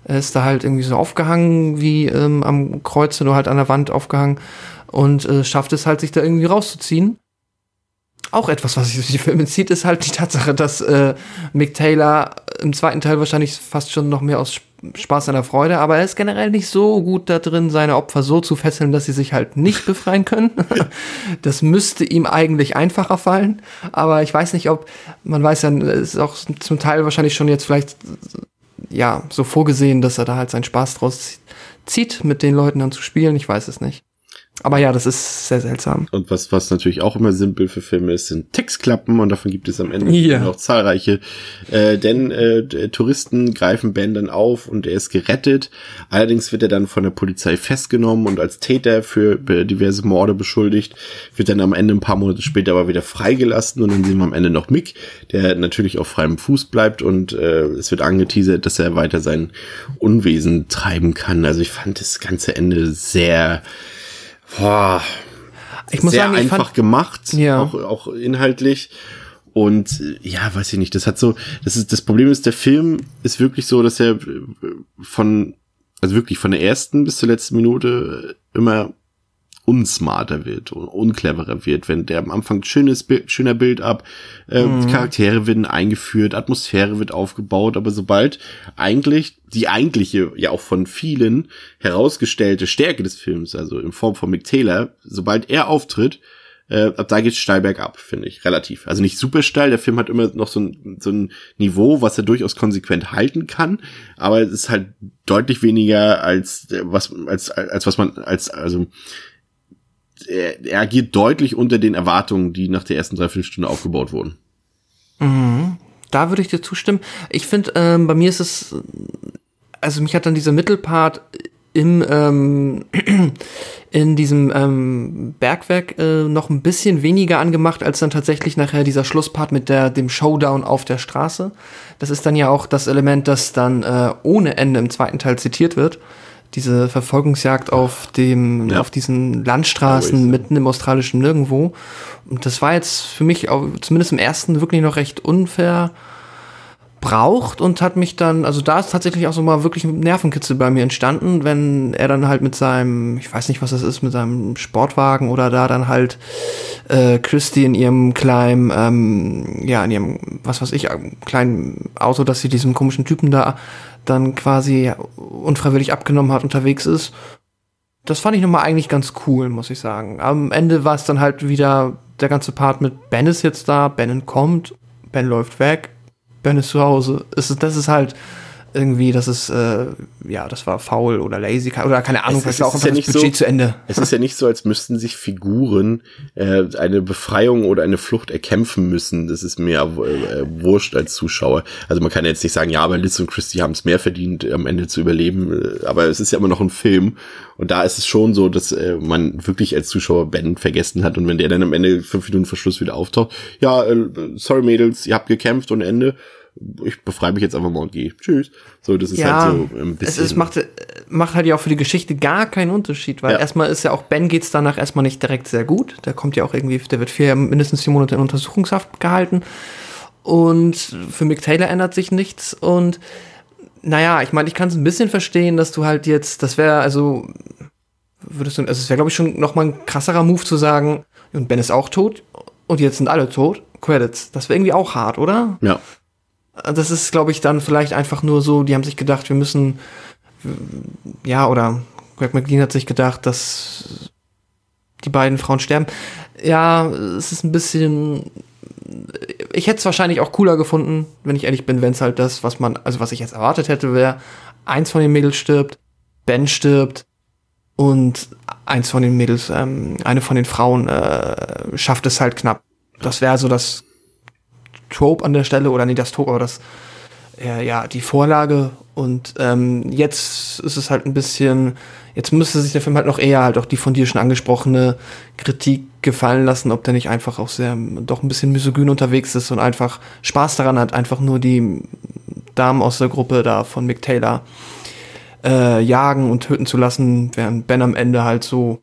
Er ist da halt irgendwie so aufgehangen wie ähm, am Kreuz, nur halt an der Wand aufgehangen und äh, schafft es halt, sich da irgendwie rauszuziehen. Auch etwas, was sich durch die Filme zieht, ist halt die Tatsache, dass äh, Mick Taylor im zweiten Teil wahrscheinlich fast schon noch mehr aus Spaß an der Freude, aber er ist generell nicht so gut da drin, seine Opfer so zu fesseln, dass sie sich halt nicht befreien können. *laughs* das müsste ihm eigentlich einfacher fallen, aber ich weiß nicht, ob, man weiß ja, es ist auch zum Teil wahrscheinlich schon jetzt vielleicht ja, so vorgesehen, dass er da halt seinen Spaß draus zieht, mit den Leuten dann zu spielen. Ich weiß es nicht. Aber ja, das ist sehr seltsam. Und was, was natürlich auch immer simpel für Filme ist, sind Textklappen und davon gibt es am Ende Ja. noch zahlreiche. Äh, denn äh, Touristen greifen Ben dann auf und er ist gerettet. Allerdings wird er dann von der Polizei festgenommen und als Täter für äh, diverse Morde beschuldigt, wird dann am Ende ein paar Monate später aber wieder freigelassen und dann sehen wir am Ende noch Mick, der natürlich auf freiem Fuß bleibt und äh, es wird angeteasert, dass er weiter sein Unwesen treiben kann. Also ich fand das ganze Ende sehr boah, Ich muss sehr sagen, einfach fand, gemacht, Ja. auch, auch inhaltlich. Und äh, ja, weiß ich nicht, das hat so, das ist, das Problem ist, der Film ist wirklich so, dass er äh, von, also wirklich von der ersten bis zur letzten Minute immer unsmarter wird und uncleverer wird, wenn der am Anfang schönes Bild, schöner Bild ab, äh, Charaktere werden eingeführt, Atmosphäre wird aufgebaut, aber sobald eigentlich die eigentliche, ja auch von vielen herausgestellte Stärke des Films, also in Form von Mick Taylor, sobald er auftritt, äh, ab da geht's steil bergab, finde ich, relativ. Also nicht super steil, der Film hat immer noch so ein, so ein Niveau, was er durchaus konsequent halten kann, aber es ist halt deutlich weniger als äh, was als als was man als also er, er agiert deutlich unter den Erwartungen, die nach der ersten Dreiviertelstunde aufgebaut wurden. da würde ich dir zustimmen. Ich finde, ähm, bei mir ist es, also mich hat dann dieser Mittelpart im ähm, *clears throat* in diesem ähm, Bergwerk äh, noch ein bisschen weniger angemacht als dann tatsächlich nachher dieser Schlusspart mit der dem Showdown auf der Straße. Das ist dann ja auch das Element, das dann äh, ohne Ende im zweiten Teil zitiert wird. Diese Verfolgungsjagd auf dem Ja. auf diesen Landstraßen ja. mitten im australischen Nirgendwo. Und das war jetzt für mich auch, zumindest im ersten wirklich noch recht unfair braucht und hat mich dann, also da ist tatsächlich auch so mal wirklich ein Nervenkitzel bei mir entstanden, wenn er dann halt mit seinem, ich weiß nicht, was das ist, mit seinem Sportwagen oder da dann halt äh, Christy in ihrem kleinen, ähm, ja, in ihrem, was weiß ich, ähm, kleinen Auto, das sie diesem komischen Typen da dann quasi unfreiwillig abgenommen hat, unterwegs ist. Das fand ich nochmal eigentlich ganz cool, muss ich sagen. Am Ende war es dann halt wieder der ganze Part mit Ben ist jetzt da, Ben entkommt, Ben läuft weg, Ben ist zu Hause. Das ist halt irgendwie, das ist, äh, ja, das war faul oder lazy oder keine Ahnung, Es war auch es ist ja nicht Budget so- zu Ende. *laughs* Es ist ja nicht so, als müssten sich Figuren äh, eine Befreiung oder eine Flucht erkämpfen müssen. Das ist mir äh, wurscht als Zuschauer. Also man kann jetzt nicht sagen, ja, aber Liz und Christy haben es mehr verdient, am Ende zu überleben. Äh, Aber es ist ja immer noch ein Film. Und da ist es schon so, dass äh, man wirklich als Zuschauer Ben vergessen hat. Und wenn der dann am Ende fünf Minuten vor Schluss wieder auftaucht, ja, äh, sorry Mädels, ihr habt gekämpft und Ende. Ich befreie mich jetzt einfach mal und gehe. Tschüss. So, das ist ja, halt so ein es, bisschen. es macht, äh, macht halt ja auch für die Geschichte gar keinen Unterschied, weil Ja. erstmal ist ja auch Ben geht's danach erstmal nicht direkt sehr gut. Der kommt ja auch irgendwie, der wird vier, mindestens vier Monate in Untersuchungshaft gehalten. Und für Mick Taylor ändert sich nichts. Und naja, ich meine, ich kann es ein bisschen verstehen, dass du halt jetzt, das wäre also, würdest du, also es wäre glaube ich schon noch mal ein krasserer Move zu sagen, und Ben ist auch tot und jetzt sind alle tot. Credits. Das wäre irgendwie auch hart, oder? ja. Das ist, glaube ich, dann vielleicht einfach nur so, die haben sich gedacht, wir müssen, ja, oder Greg McLean hat sich gedacht, dass die beiden Frauen sterben. Ja, es ist ein bisschen, ich hätte es wahrscheinlich auch cooler gefunden, wenn ich ehrlich bin, wenn es halt das, was man, also was ich jetzt erwartet hätte, wäre, eins von den Mädels stirbt, Ben stirbt und eins von den Mädels, ähm, eine von den Frauen äh, schafft es halt knapp. Das wäre so das Trope an der Stelle oder nicht das Trope, aber das äh, ja die Vorlage und ähm, jetzt ist es halt ein bisschen jetzt müsste sich der Film halt noch eher halt auch die von dir schon angesprochene Kritik gefallen lassen, ob der nicht einfach auch sehr doch ein bisschen misogyn unterwegs ist und einfach Spaß daran hat, einfach nur die Damen aus der Gruppe da von Mick Taylor äh, jagen und töten zu lassen, während Ben am Ende halt so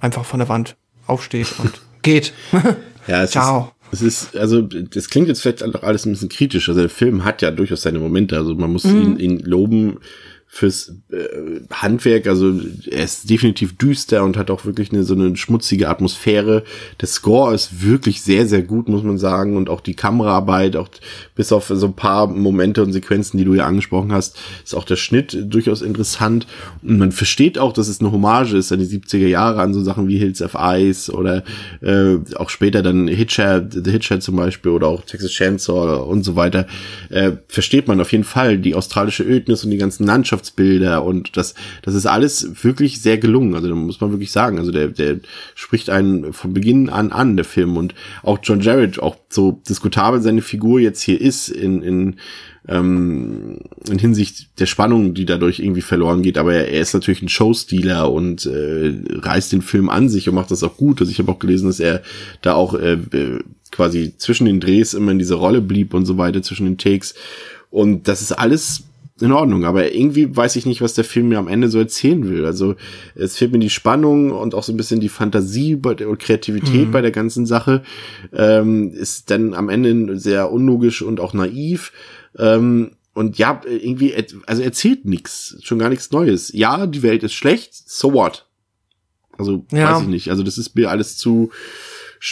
einfach von der Wand aufsteht und *laughs* geht. Ja, es *laughs* Ciao. Es ist, also, das klingt jetzt vielleicht auch alles ein bisschen kritisch. Also der Film hat ja durchaus seine Momente. Also man muss ihn, ihn loben fürs äh, Handwerk. Also er ist definitiv düster und hat auch wirklich eine so eine schmutzige Atmosphäre. Der Score ist wirklich sehr, sehr gut, muss man sagen. Und auch die Kameraarbeit, auch bis auf so ein paar Momente und Sequenzen, die du ja angesprochen hast, ist auch der Schnitt durchaus interessant. Und man versteht auch, dass es eine Hommage ist an die 70er Jahre, an so Sachen wie Hills of Ice oder äh, auch später dann Hitcher, The Hitcher zum Beispiel oder auch Texas Chainsaw und so weiter. Äh, versteht man auf jeden Fall die australische Ödnis und die ganzen Landschafts Landschaftsbilder und das, das ist alles wirklich sehr gelungen. Also da muss man wirklich sagen. Also der, der spricht einen von Beginn an an, der Film. Und auch John Jarrett, auch so diskutabel seine Figur jetzt hier ist in, in ähm, in Hinsicht der Spannung, die dadurch irgendwie verloren geht. Aber er, er ist natürlich ein Showstealer und äh, reißt den Film an sich und macht das auch gut. Also ich habe auch gelesen, dass er da auch äh, quasi zwischen den Drehs immer in dieser Rolle blieb und so weiter, zwischen den Takes. Und das ist alles in Ordnung, aber irgendwie weiß ich nicht, was der Film mir am Ende so erzählen will. Also es fehlt mir die Spannung und auch so ein bisschen die Fantasie und Kreativität mhm. bei der ganzen Sache. Ähm, ist dann am Ende sehr unlogisch und auch naiv. Ähm, und ja, irgendwie, also erzählt nichts, schon gar nichts Neues. Ja, die Welt ist schlecht, so what? Also ja. weiß ich nicht. Also das ist mir alles zu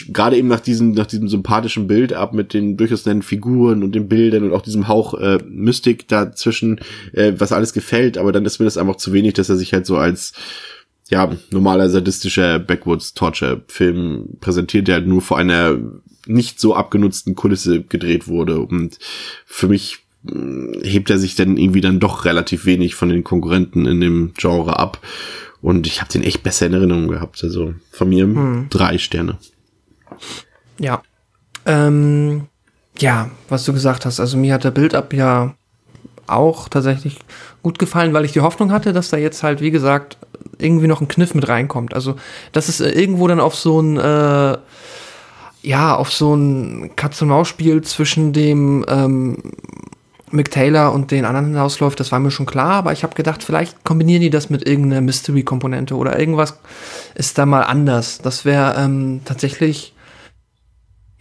gerade eben nach diesem, nach diesem sympathischen Bild ab mit den durchaus netten Figuren und den Bildern und auch diesem Hauch äh, Mystik dazwischen, äh, was alles gefällt, aber dann ist mir das einfach zu wenig, dass er sich halt so als ja, normaler sadistischer Backwoods-Torture-Film präsentiert, der halt nur vor einer nicht so abgenutzten Kulisse gedreht wurde. Und für mich äh, hebt er sich dann irgendwie dann doch relativ wenig von den Konkurrenten in dem Genre ab. Und ich habe den echt besser in Erinnerung gehabt. Also von mir hm. drei Sterne. Ja. Ähm, ja, was du gesagt hast. Also mir hat der Build-up ja auch tatsächlich gut gefallen, weil ich die Hoffnung hatte, dass da jetzt halt, wie gesagt, irgendwie noch ein Kniff mit reinkommt. Also, dass es irgendwo dann auf so ein, äh, ja, auf so ein Katz-und-Maus-Spiel zwischen dem ähm, Mick Taylor und den anderen hinausläuft, das war mir schon klar, aber ich habe gedacht, vielleicht kombinieren die das mit irgendeiner Mystery-Komponente oder irgendwas ist da mal anders. Das wäre ähm, tatsächlich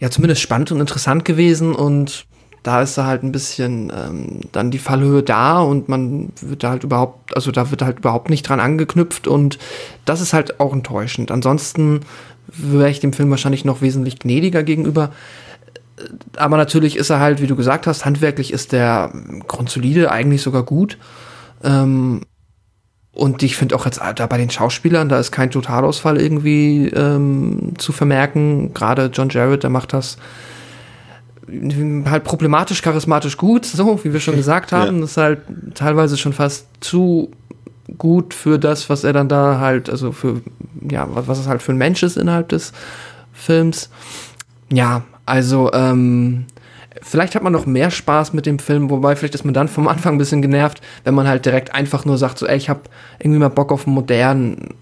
ja zumindest spannend und interessant gewesen und da ist da halt ein bisschen ähm, dann die Fallhöhe da und man wird da halt überhaupt, also da wird halt überhaupt nicht dran angeknüpft und das ist halt auch enttäuschend. Ansonsten wäre ich dem Film wahrscheinlich noch wesentlich gnädiger gegenüber. Aber natürlich ist er halt, wie du gesagt hast, handwerklich ist der grundsolide, eigentlich sogar gut. Ähm, und ich finde auch jetzt da bei den Schauspielern, da ist kein Totalausfall irgendwie ähm, zu vermerken. Gerade John Jarrett, der macht das halt problematisch, charismatisch gut, so wie wir schon *laughs* gesagt haben. Ja. Das ist halt teilweise schon fast zu gut für das, was er dann da halt, also für, ja, was es halt für ein Mensch ist innerhalb des Films. Ja, also, ähm, Vielleicht hat man noch mehr Spaß mit dem Film, wobei vielleicht ist man dann vom Anfang ein bisschen genervt, wenn man halt direkt einfach nur sagt, so, ey, ich hab irgendwie mal Bock auf einen modernen,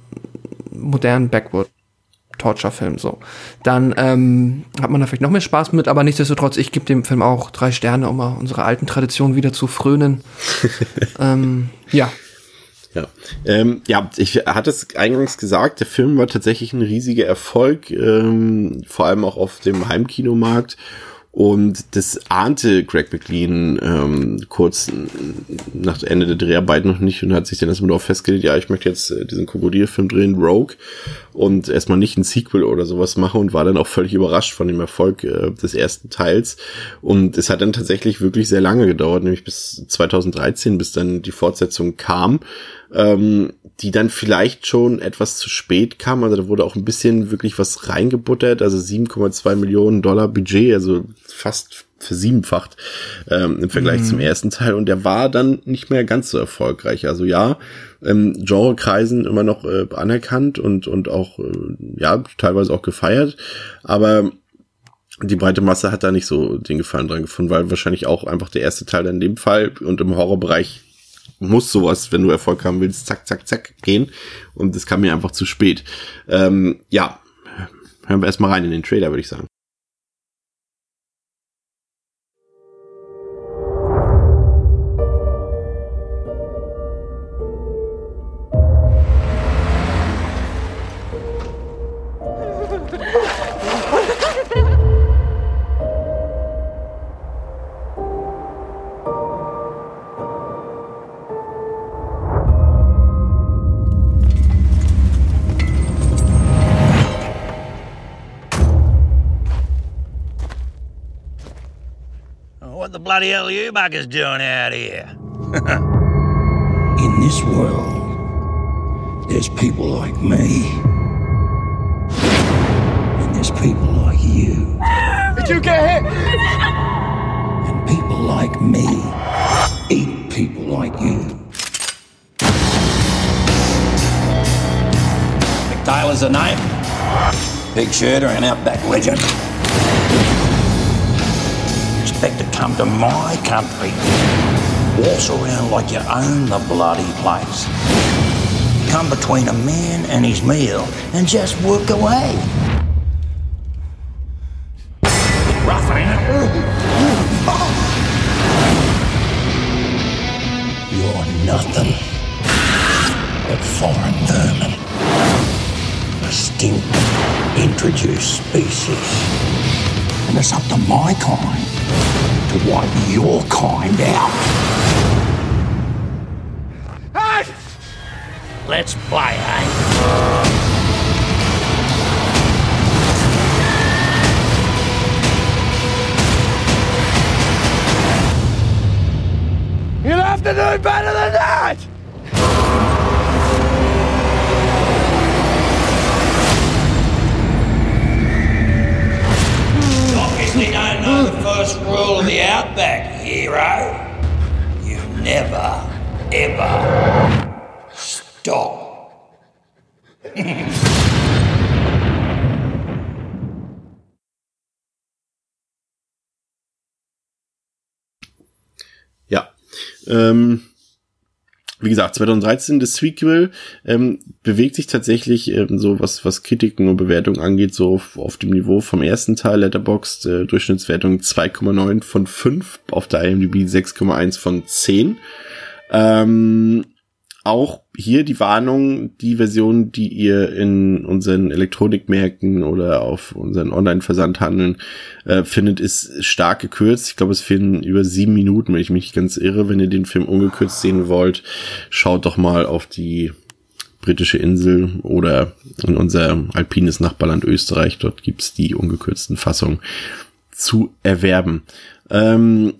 modernen Backward. Torture-Film so. Dann ähm, hat man da vielleicht noch mehr Spaß mit, aber nichtsdestotrotz, ich gebe dem Film auch drei Sterne, um mal unsere alten Traditionen wieder zu frönen. *laughs* ähm, ja. Ja. Ähm, ja, ich hatte es eingangs gesagt, der Film war tatsächlich ein riesiger Erfolg, ähm, vor allem auch auf dem Heimkinomarkt. Und das ahnte Greg McLean ähm, kurz nach Ende der Dreharbeit noch nicht und hat sich dann erstmal darauf festgelegt, ja, ich möchte jetzt äh, diesen Krokodilfilm drehen, Rogue, und erstmal nicht ein Sequel oder sowas machen und war dann auch völlig überrascht von dem Erfolg äh, des ersten Teils. Und es hat dann tatsächlich wirklich sehr lange gedauert, nämlich bis 2013, bis dann die Fortsetzung kam ähm, die dann vielleicht schon etwas zu spät kam. Also da wurde auch ein bisschen wirklich was reingebuttert, also 7,2 Millionen Dollar Budget, also fast versiebenfacht ähm, im Vergleich mhm. zum ersten Teil. Und der war dann nicht mehr ganz so erfolgreich. Also ja, ähm, Genrekreisen immer noch äh, anerkannt und, und auch, äh, ja, teilweise auch gefeiert. Aber die breite Masse hat da nicht so den Gefallen dran gefunden, weil wahrscheinlich auch einfach der erste Teil in dem Fall und im Horrorbereich muss sowas, wenn du Erfolg haben willst, zack, zack, zack gehen. Und das kam mir einfach zu spät. Ähm, ja, hören wir erstmal rein in den Trailer, würde ich sagen. Bloody hell are you buggers doing out here? *laughs* In this world, there's people like me. And there's people like you. Did you get hit? And people like me eat people like you. McTaylor's a name. Big shooter and outback legend. Expect to come to my country. Waltz around like you own the bloody place. Come between a man and his meal and just work away. Rough, ain't it? You're nothing but foreign vermin. A stink introduced species. And it's up to my kind to wipe your kind out. Hey! Let's play, eh? You'll have to do better than that! Obviously don't know the first rule of the Outback, hero. You never, ever stop. *laughs* Ja. Ähm, wie gesagt, 2013 das Sequel ähm, bewegt sich tatsächlich ähm, so, was, was Kritiken und Bewertungen angeht, so auf, auf dem Niveau vom ersten Teil Letterboxd, äh, Durchschnittswertung 2,9 von 5, auf der IMDb 6,1 von 10. Ähm, auch hier die Warnung, die Version, die ihr in unseren Elektronikmärkten oder auf unseren Online-Versandhandeln äh, findet, ist stark gekürzt. Ich glaube, es fehlen über sieben Minuten, wenn ich mich ganz irre. Wenn ihr den Film ungekürzt sehen wollt, schaut doch mal auf die britische Insel oder in unser alpines Nachbarland Österreich. Dort gibt's die ungekürzten Fassungen zu erwerben. Ähm,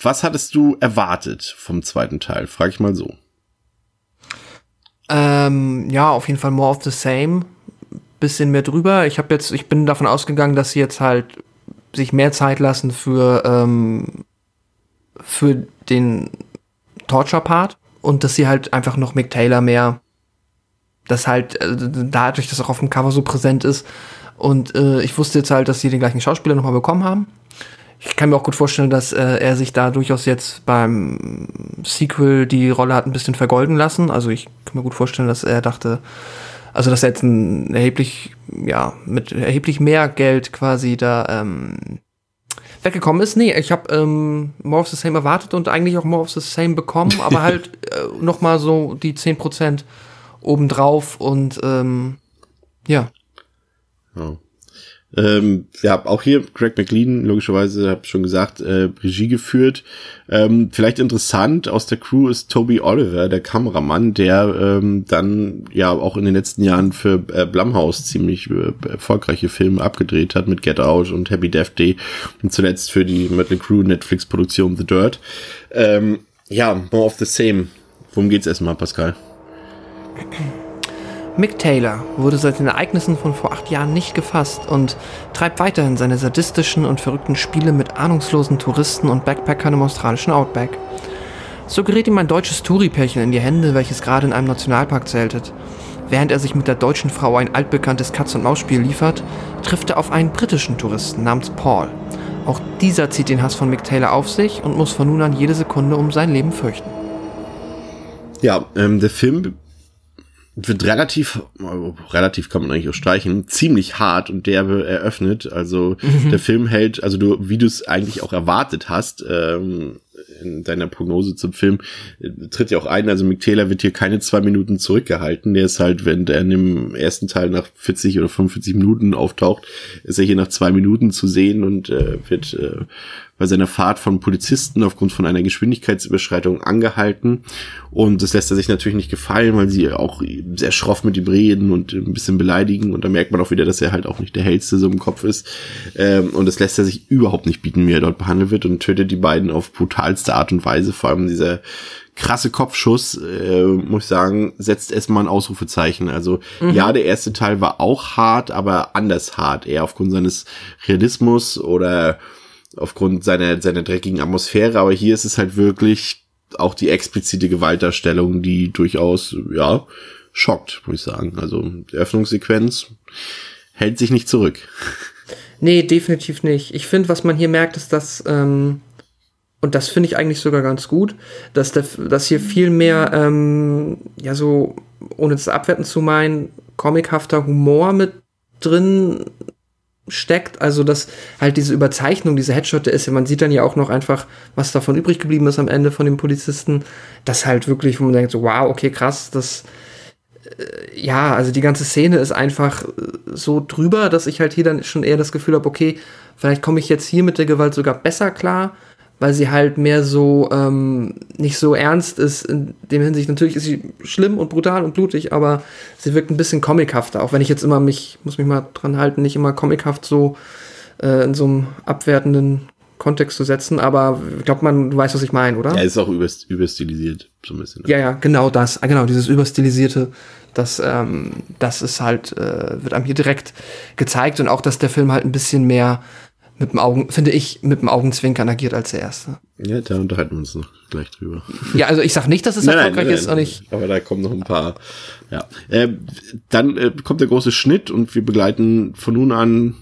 was hattest du erwartet vom zweiten Teil? Frag ich mal so. Ähm, ja, auf jeden Fall more of the same. Bisschen mehr drüber. Ich habe jetzt, ich bin davon ausgegangen, dass sie jetzt halt sich mehr Zeit lassen für, ähm, für den Torture-Part und dass sie halt einfach noch Mick Taylor mehr, das halt, äh, dadurch, dass er auf dem Cover so präsent ist. Und äh, ich wusste jetzt halt, dass sie den gleichen Schauspieler nochmal bekommen haben. Ich kann mir auch gut vorstellen, dass äh, er sich da durchaus jetzt beim Sequel die Rolle hat ein bisschen vergolden lassen. Also ich kann mir gut vorstellen, dass er dachte, also dass er jetzt ein erheblich, ja, mit erheblich mehr Geld quasi da ähm, weggekommen ist. Nee, ich habe ähm, More of the Same erwartet und eigentlich auch More of the Same bekommen, *laughs* aber halt äh, noch mal so die 10% obendrauf und ähm, ja. Ja. Ähm, ja, auch hier Greg McLean, logischerweise, habe schon gesagt, äh, Regie geführt. Ähm, vielleicht interessant, aus der Crew ist Toby Oliver, der Kameramann, der ähm, dann ja auch in den letzten Jahren für äh, Blumhouse ziemlich äh, erfolgreiche Filme abgedreht hat mit Get Out und Happy Death Day und zuletzt für die Mötley Crew Netflix-Produktion The Dirt. Ähm, ja, more of the same. Worum geht's erstmal, Pascal? Mick Taylor wurde seit den Ereignissen von vor acht Jahren nicht gefasst und treibt weiterhin seine sadistischen und verrückten Spiele mit ahnungslosen Touristen und Backpackern im australischen Outback. So gerät ihm ein deutsches Touri-Pärchen in die Hände, welches gerade in einem Nationalpark zeltet. Während er sich mit der deutschen Frau ein altbekanntes Katz-und-Maus-Spiel liefert, trifft er auf einen britischen Touristen namens Paul. Auch dieser zieht den Hass von Mick Taylor auf sich und muss von nun an jede Sekunde um sein Leben fürchten. Ja, ähm, der Film wird relativ, relativ kann man eigentlich auch streichen, ziemlich hart und derbe eröffnet. Also Mhm. der Film hält, also du, wie du es eigentlich auch erwartet hast, ähm, in deiner Prognose zum Film, äh, tritt ja auch ein, also Mick Taylor wird hier keine zwei Minuten zurückgehalten. Der ist halt, wenn der in dem ersten Teil nach 40 oder 45 Minuten auftaucht, ist er hier nach zwei Minuten zu sehen und äh, wird äh, bei seiner Fahrt von Polizisten aufgrund von einer Geschwindigkeitsüberschreitung angehalten. Und das lässt er sich natürlich nicht gefallen, weil sie auch sehr schroff mit ihm reden und ein bisschen beleidigen. Und da merkt man auch wieder, dass er halt auch nicht der hellste so im Kopf ist. Ähm, und das lässt er sich überhaupt nicht bieten, wie er dort behandelt wird und tötet die beiden auf brutalste Art und Weise. Vor allem dieser krasse Kopfschuss, äh, muss ich sagen, setzt erstmal ein Ausrufezeichen. Also mhm. ja, der erste Teil war auch hart, aber anders hart. Eher aufgrund seines Realismus oder aufgrund seiner, seiner dreckigen Atmosphäre. Aber hier ist es halt wirklich auch die explizite Gewaltdarstellung, die durchaus, ja, schockt, muss ich sagen. Also die Öffnungssequenz hält sich nicht zurück. *laughs* Nee, definitiv nicht. Ich finde, was man hier merkt, ist, dass ähm, und das finde ich eigentlich sogar ganz gut, dass, der, dass hier viel mehr, ähm, ja, so, ohne das abwerten zu meinen, comichafter Humor mit drin steckt. Also, dass halt diese Überzeichnung, diese Headshot ist, man sieht dann ja auch noch einfach, was davon übrig geblieben ist am Ende von dem Polizisten. Das halt wirklich, wo man denkt, so, wow, okay, krass, das, äh, ja, also die ganze Szene ist einfach äh, so drüber, dass ich halt hier dann schon eher das Gefühl habe, okay, vielleicht komme ich jetzt hier mit der Gewalt sogar besser klar weil sie halt mehr so ähm, nicht so ernst ist in dem Hinsicht. Natürlich ist sie schlimm und brutal und blutig, aber sie wirkt ein bisschen comichafter, auch wenn ich jetzt immer mich, muss mich mal dran halten, nicht immer comichaft so äh, in so einem abwertenden Kontext zu setzen, aber ich glaube, man, du weißt, was ich meine, oder? Ja, ist auch überst, überstilisiert, so ein bisschen. Ne? Ja, ja, genau das, genau, dieses überstilisierte, das, ähm, das ist halt, äh, wird einem hier direkt gezeigt und auch, dass der Film halt ein bisschen mehr mit dem Augen, finde ich, mit dem Augenzwinkern agiert als der erste. Ja, da unterhalten wir uns noch gleich drüber. Ja, also ich sag nicht, dass es nein, erfolgreich nein, nein, ist, auch nicht. Aber da kommen noch ein paar. Ja, äh, dann äh, kommt der große Schnitt und wir begleiten von nun an.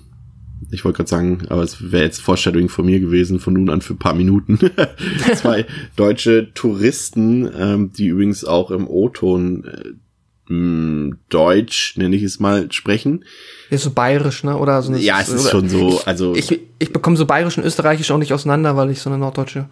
Ich wollte gerade sagen, aber es wäre jetzt Foreshadowing von mir gewesen, von nun an für paar Minuten. *laughs* Zwei deutsche Touristen, ähm, die übrigens auch im O-Ton äh, Deutsch, nenne ich es mal, sprechen. Ist so bayerisch, ne? Oder so eine, Ja, es ist schon so, also. Ich, ich bekomme so bayerisch und österreichisch auch nicht auseinander, weil ich so eine norddeutsche.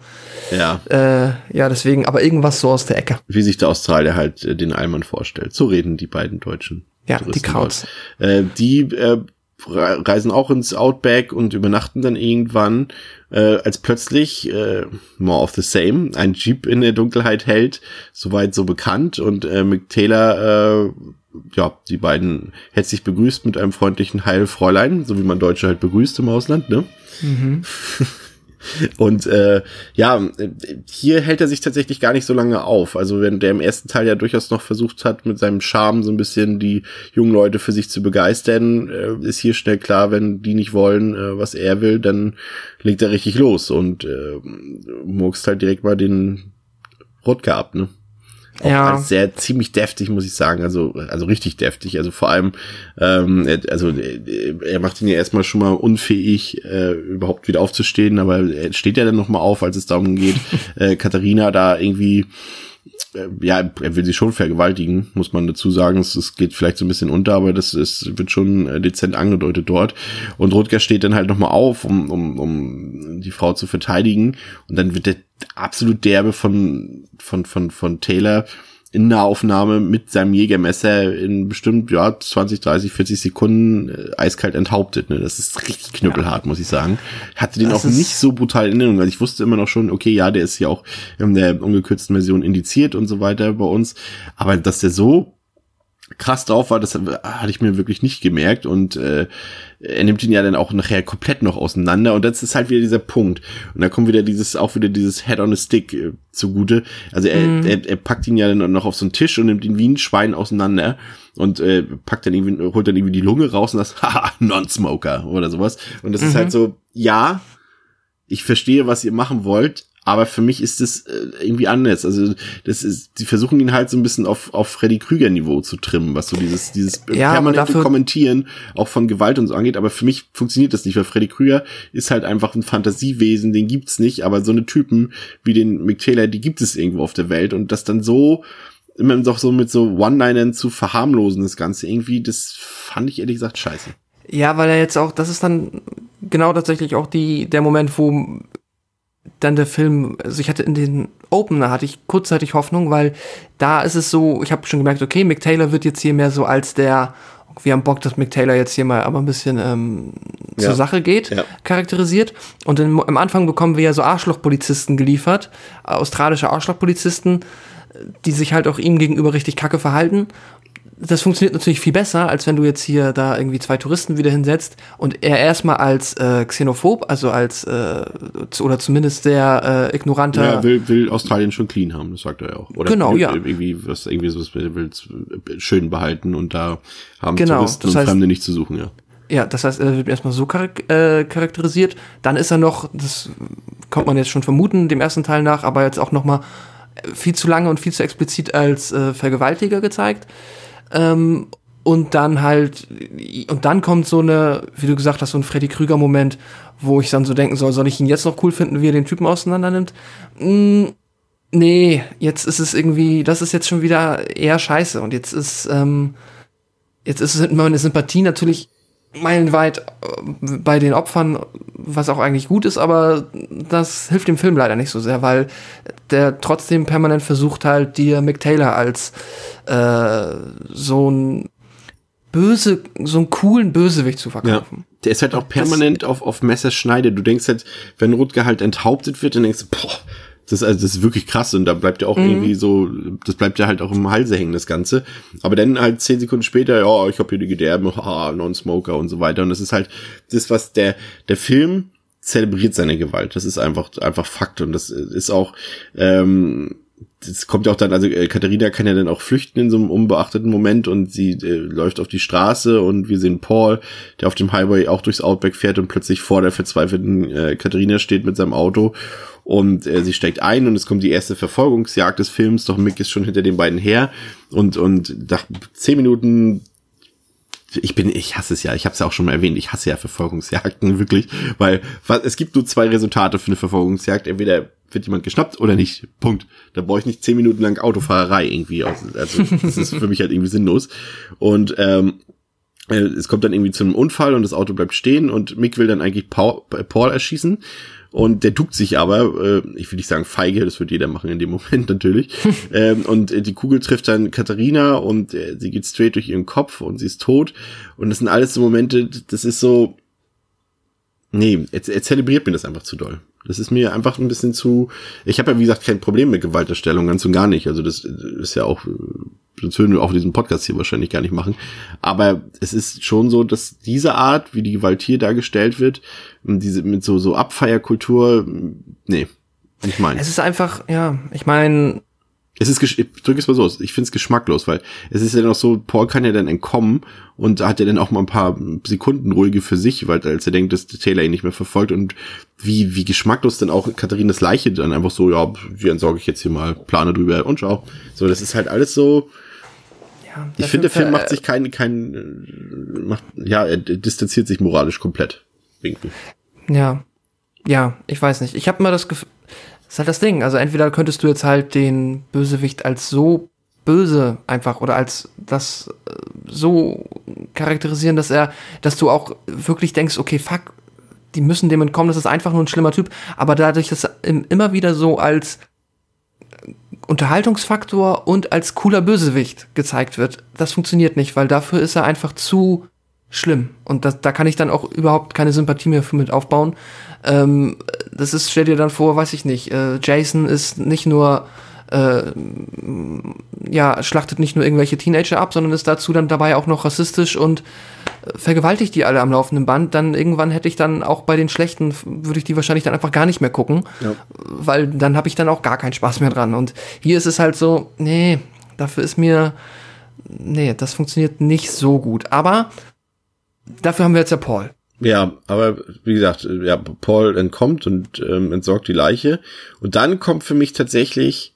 Ja. Äh, ja, deswegen, aber irgendwas so aus der Ecke. Wie sich der Australier halt äh, den Allmann vorstellt. So reden die beiden Deutschen. Ja, Touristen die Krauts. Äh, die äh, reisen auch ins Outback und übernachten dann irgendwann, äh, als plötzlich äh, more of the same ein Jeep in der Dunkelheit hält, soweit so bekannt und äh, Mick Taylor, äh, ja, die beiden herzlich begrüßt mit einem freundlichen Heilfräulein, so wie man Deutsche halt begrüßt im Ausland, ne? Mhm. *laughs* Und äh, ja, hier hält er sich tatsächlich gar nicht so lange auf. Also wenn der im ersten Teil ja durchaus noch versucht hat, mit seinem Charme so ein bisschen die jungen Leute für sich zu begeistern, äh, ist hier schnell klar, wenn die nicht wollen, äh, was er will, dann legt er richtig los und äh, murkst halt direkt mal den Rotke ab, ne? Auch ja. sehr ziemlich deftig, muss ich sagen. Also, also richtig deftig. Also vor allem, ähm, also er macht ihn ja erstmal schon mal unfähig, äh, überhaupt wieder aufzustehen, aber er steht ja dann nochmal auf, als es darum geht, *laughs* äh, Katharina da irgendwie äh, ja, er will sie schon vergewaltigen, muss man dazu sagen. Es, es geht vielleicht so ein bisschen unter, aber das ist, wird schon äh, dezent angedeutet dort. Und Rutger steht dann halt nochmal auf, um, um, um die Frau zu verteidigen. Und dann wird der absolut derbe von, von, von, von Taylor in Nahaufnahme mit seinem Jägermesser in bestimmt, ja, 20, 30, 40 Sekunden äh, eiskalt enthauptet. Ne? Das ist richtig knüppelhart, ja. muss ich sagen. Hatte den das auch nicht so brutal in Erinnerung. Also ich wusste immer noch schon, okay, ja, der ist ja auch in der ungekürzten Version indiziert und so weiter bei uns. Aber dass der so krass drauf war, das hatte ich mir wirklich nicht gemerkt und äh, er nimmt ihn ja dann auch nachher komplett noch auseinander und das ist halt wieder dieser Punkt und da kommt wieder dieses auch wieder dieses Head on a Stick äh, zugute. Also er, mm. er, er packt ihn ja dann noch auf so einen Tisch und nimmt ihn wie ein Schwein auseinander und äh, packt dann irgendwie holt dann irgendwie die Lunge raus und das *laughs* haha Non-Smoker oder sowas und das mhm. ist halt so ja ich verstehe, was ihr machen wollt, aber für mich ist es äh, irgendwie anders. Also das ist, die versuchen ihn halt so ein bisschen auf, auf Freddy Krüger Niveau zu trimmen, was so dieses, dieses ja, permanente Kommentieren auch von Gewalt und so angeht. Aber für mich funktioniert das nicht, weil Freddy Krüger ist halt einfach ein Fantasiewesen, den gibt's nicht. Aber so eine Typen wie den Mick Taylor, die gibt es irgendwo auf der Welt und das dann so immer doch so mit so One-Linern zu verharmlosen, das Ganze irgendwie, das fand ich ehrlich gesagt scheiße. Ja, weil er jetzt auch, das ist dann genau tatsächlich auch die, der Moment, wo dann der Film, also ich hatte in den Opener hatte ich kurzzeitig Hoffnung, weil da ist es so, ich habe schon gemerkt, okay, Mick Taylor wird jetzt hier mehr so als der, wir haben Bock, dass Mick Taylor jetzt hier mal aber ein bisschen ähm, zur Ja. Sache geht, Ja. charakterisiert. Und im, am Anfang bekommen wir ja so Arschlochpolizisten geliefert, australische Arschlochpolizisten, die sich halt auch ihm gegenüber richtig kacke verhalten. Das funktioniert natürlich viel besser, als wenn du jetzt hier da irgendwie zwei Touristen wieder hinsetzt und er erstmal als äh, xenophob, also als äh, oder zumindest sehr äh, ignoranter Ja, will, will Australien schon clean haben, das sagt er ja auch. Oder Genau, ja. Irgendwie was, irgendwie so, will schön behalten und da haben Genau, Touristen das und heißt- Fremde nicht zu suchen, ja. Ja, das heißt, er wird erstmal so charak äh, charakterisiert. Dann ist er noch, das kommt man jetzt schon vermuten, dem ersten Teil nach, aber jetzt auch noch mal viel zu lange und viel zu explizit als äh, Vergewaltiger gezeigt. Ähm, und dann halt, und dann kommt so eine, wie du gesagt hast, so ein Freddy Krüger-Moment, wo ich dann so denken soll, soll ich ihn jetzt noch cool finden, wie er den Typen auseinander nimmt? Mm, nee, jetzt ist es irgendwie, das ist jetzt schon wieder eher scheiße. Und jetzt ist, ähm, jetzt ist meine Sympathie natürlich meilenweit äh, bei den Opfern, was auch eigentlich gut ist, aber das hilft dem Film leider nicht so sehr, weil der trotzdem permanent versucht halt, dir Mick Taylor als äh, so ein böse, so einen coolen Bösewicht zu Ja. verkaufen. Der ist halt auch permanent auf, auf Messerschneide. Du denkst halt, wenn Rutger halt enthauptet wird, dann denkst du, boah, das ist, also, das ist wirklich krass und da bleibt ja auch irgendwie so, das bleibt ja halt auch im Halse hängen, das Ganze. Aber dann halt zehn Sekunden später, ja, ich habe hier die Gedärme, *laughs* haha, Non-Smoker und so weiter. Und das ist halt das, was der, der Film zelebriert seine Gewalt. Das ist einfach, einfach Fakt und das ist auch, ähm, das kommt ja auch dann, also äh, Katharina kann ja dann auch flüchten in so einem unbeachteten Moment und sie äh, läuft auf die Straße und wir sehen Paul, der auf dem Highway auch durchs Outback fährt und plötzlich vor der verzweifelten äh, Katharina steht mit seinem Auto und äh, sie steigt ein und es kommt die erste Verfolgungsjagd des Films, doch Mick ist schon hinter den beiden her. Und und nach zehn Minuten ich bin, ich hasse es ja, ich habe es ja auch schon mal erwähnt, ich hasse ja Verfolgungsjagden *laughs* wirklich, weil es gibt nur zwei Resultate für eine Verfolgungsjagd, entweder wird jemand geschnappt oder nicht, Punkt. Da brauche ich nicht zehn Minuten lang Autofahrerei irgendwie, also das ist für mich halt irgendwie sinnlos. Und ähm, äh, es kommt dann irgendwie zu einem Unfall und das Auto bleibt stehen und Mick will dann eigentlich Paul, Paul erschießen und der duckt sich aber, äh, ich will nicht sagen feige, das wird jeder machen in dem Moment *laughs* natürlich. ähm, und äh, die Kugel trifft dann Katharina und äh, sie geht straight durch ihren Kopf und sie ist tot. Und das sind alles so Momente, das ist so. Nee, er, er zelebriert mir das einfach zu doll. Das ist mir einfach ein bisschen zu. Ich habe ja, wie gesagt, kein Problem mit Gewalterstellung, ganz und gar nicht. Also das ist ja auch, sonst würden wir auch diesen Podcast hier wahrscheinlich gar nicht machen. Aber es ist schon so, dass diese Art, wie die Gewalt hier dargestellt wird, diese mit so so Abfeierkultur, nee, nicht meins. Es ist einfach, ja, ich meine, Es ist, ich drücke es mal so aus, ich finde es geschmacklos, weil es ist ja noch so, Paul kann ja dann entkommen und hat ja dann auch mal ein paar Sekunden ruhige für sich, weil als er denkt, dass Taylor ihn nicht mehr verfolgt und wie, wie geschmacklos dann auch Katharinas Leiche dann einfach so, ja, die entsorge ich jetzt hier mal, plane drüber und schau. So, das ist halt alles so, ja, ich finde, der Film macht sich kein, kein, äh, macht, ja, er distanziert sich moralisch komplett. Irgendwie. Ja. Ja, ich weiß nicht. Ich habe immer das Gefühl, ist halt das Ding. Also entweder könntest du jetzt halt den Bösewicht als so böse einfach oder als das äh, so charakterisieren, dass er, dass du auch wirklich denkst, okay, fuck, die müssen dem entkommen, das ist einfach nur ein schlimmer Typ. Aber dadurch, dass er im- immer wieder so als Unterhaltungsfaktor und als cooler Bösewicht gezeigt wird, das funktioniert nicht, weil dafür ist er einfach zu schlimm. Und das, da kann ich dann auch überhaupt keine Sympathie mehr für mit aufbauen. Ähm, das ist, stell dir dann vor, weiß ich nicht, äh, Jason ist nicht nur, äh, ja, schlachtet nicht nur irgendwelche Teenager ab, sondern ist dazu dann dabei auch noch rassistisch und äh, vergewaltigt die alle am laufenden Band. Dann irgendwann hätte ich dann auch bei den schlechten, würde ich die wahrscheinlich dann einfach gar nicht mehr gucken, Ja. weil dann habe ich dann auch gar keinen Spaß mehr dran. Und hier ist es halt so, nee, dafür ist mir, nee, das funktioniert nicht so gut. Aber dafür haben wir jetzt ja Paul. Ja, aber wie gesagt, ja, Paul entkommt und ähm, entsorgt die Leiche. Und dann kommt für mich tatsächlich,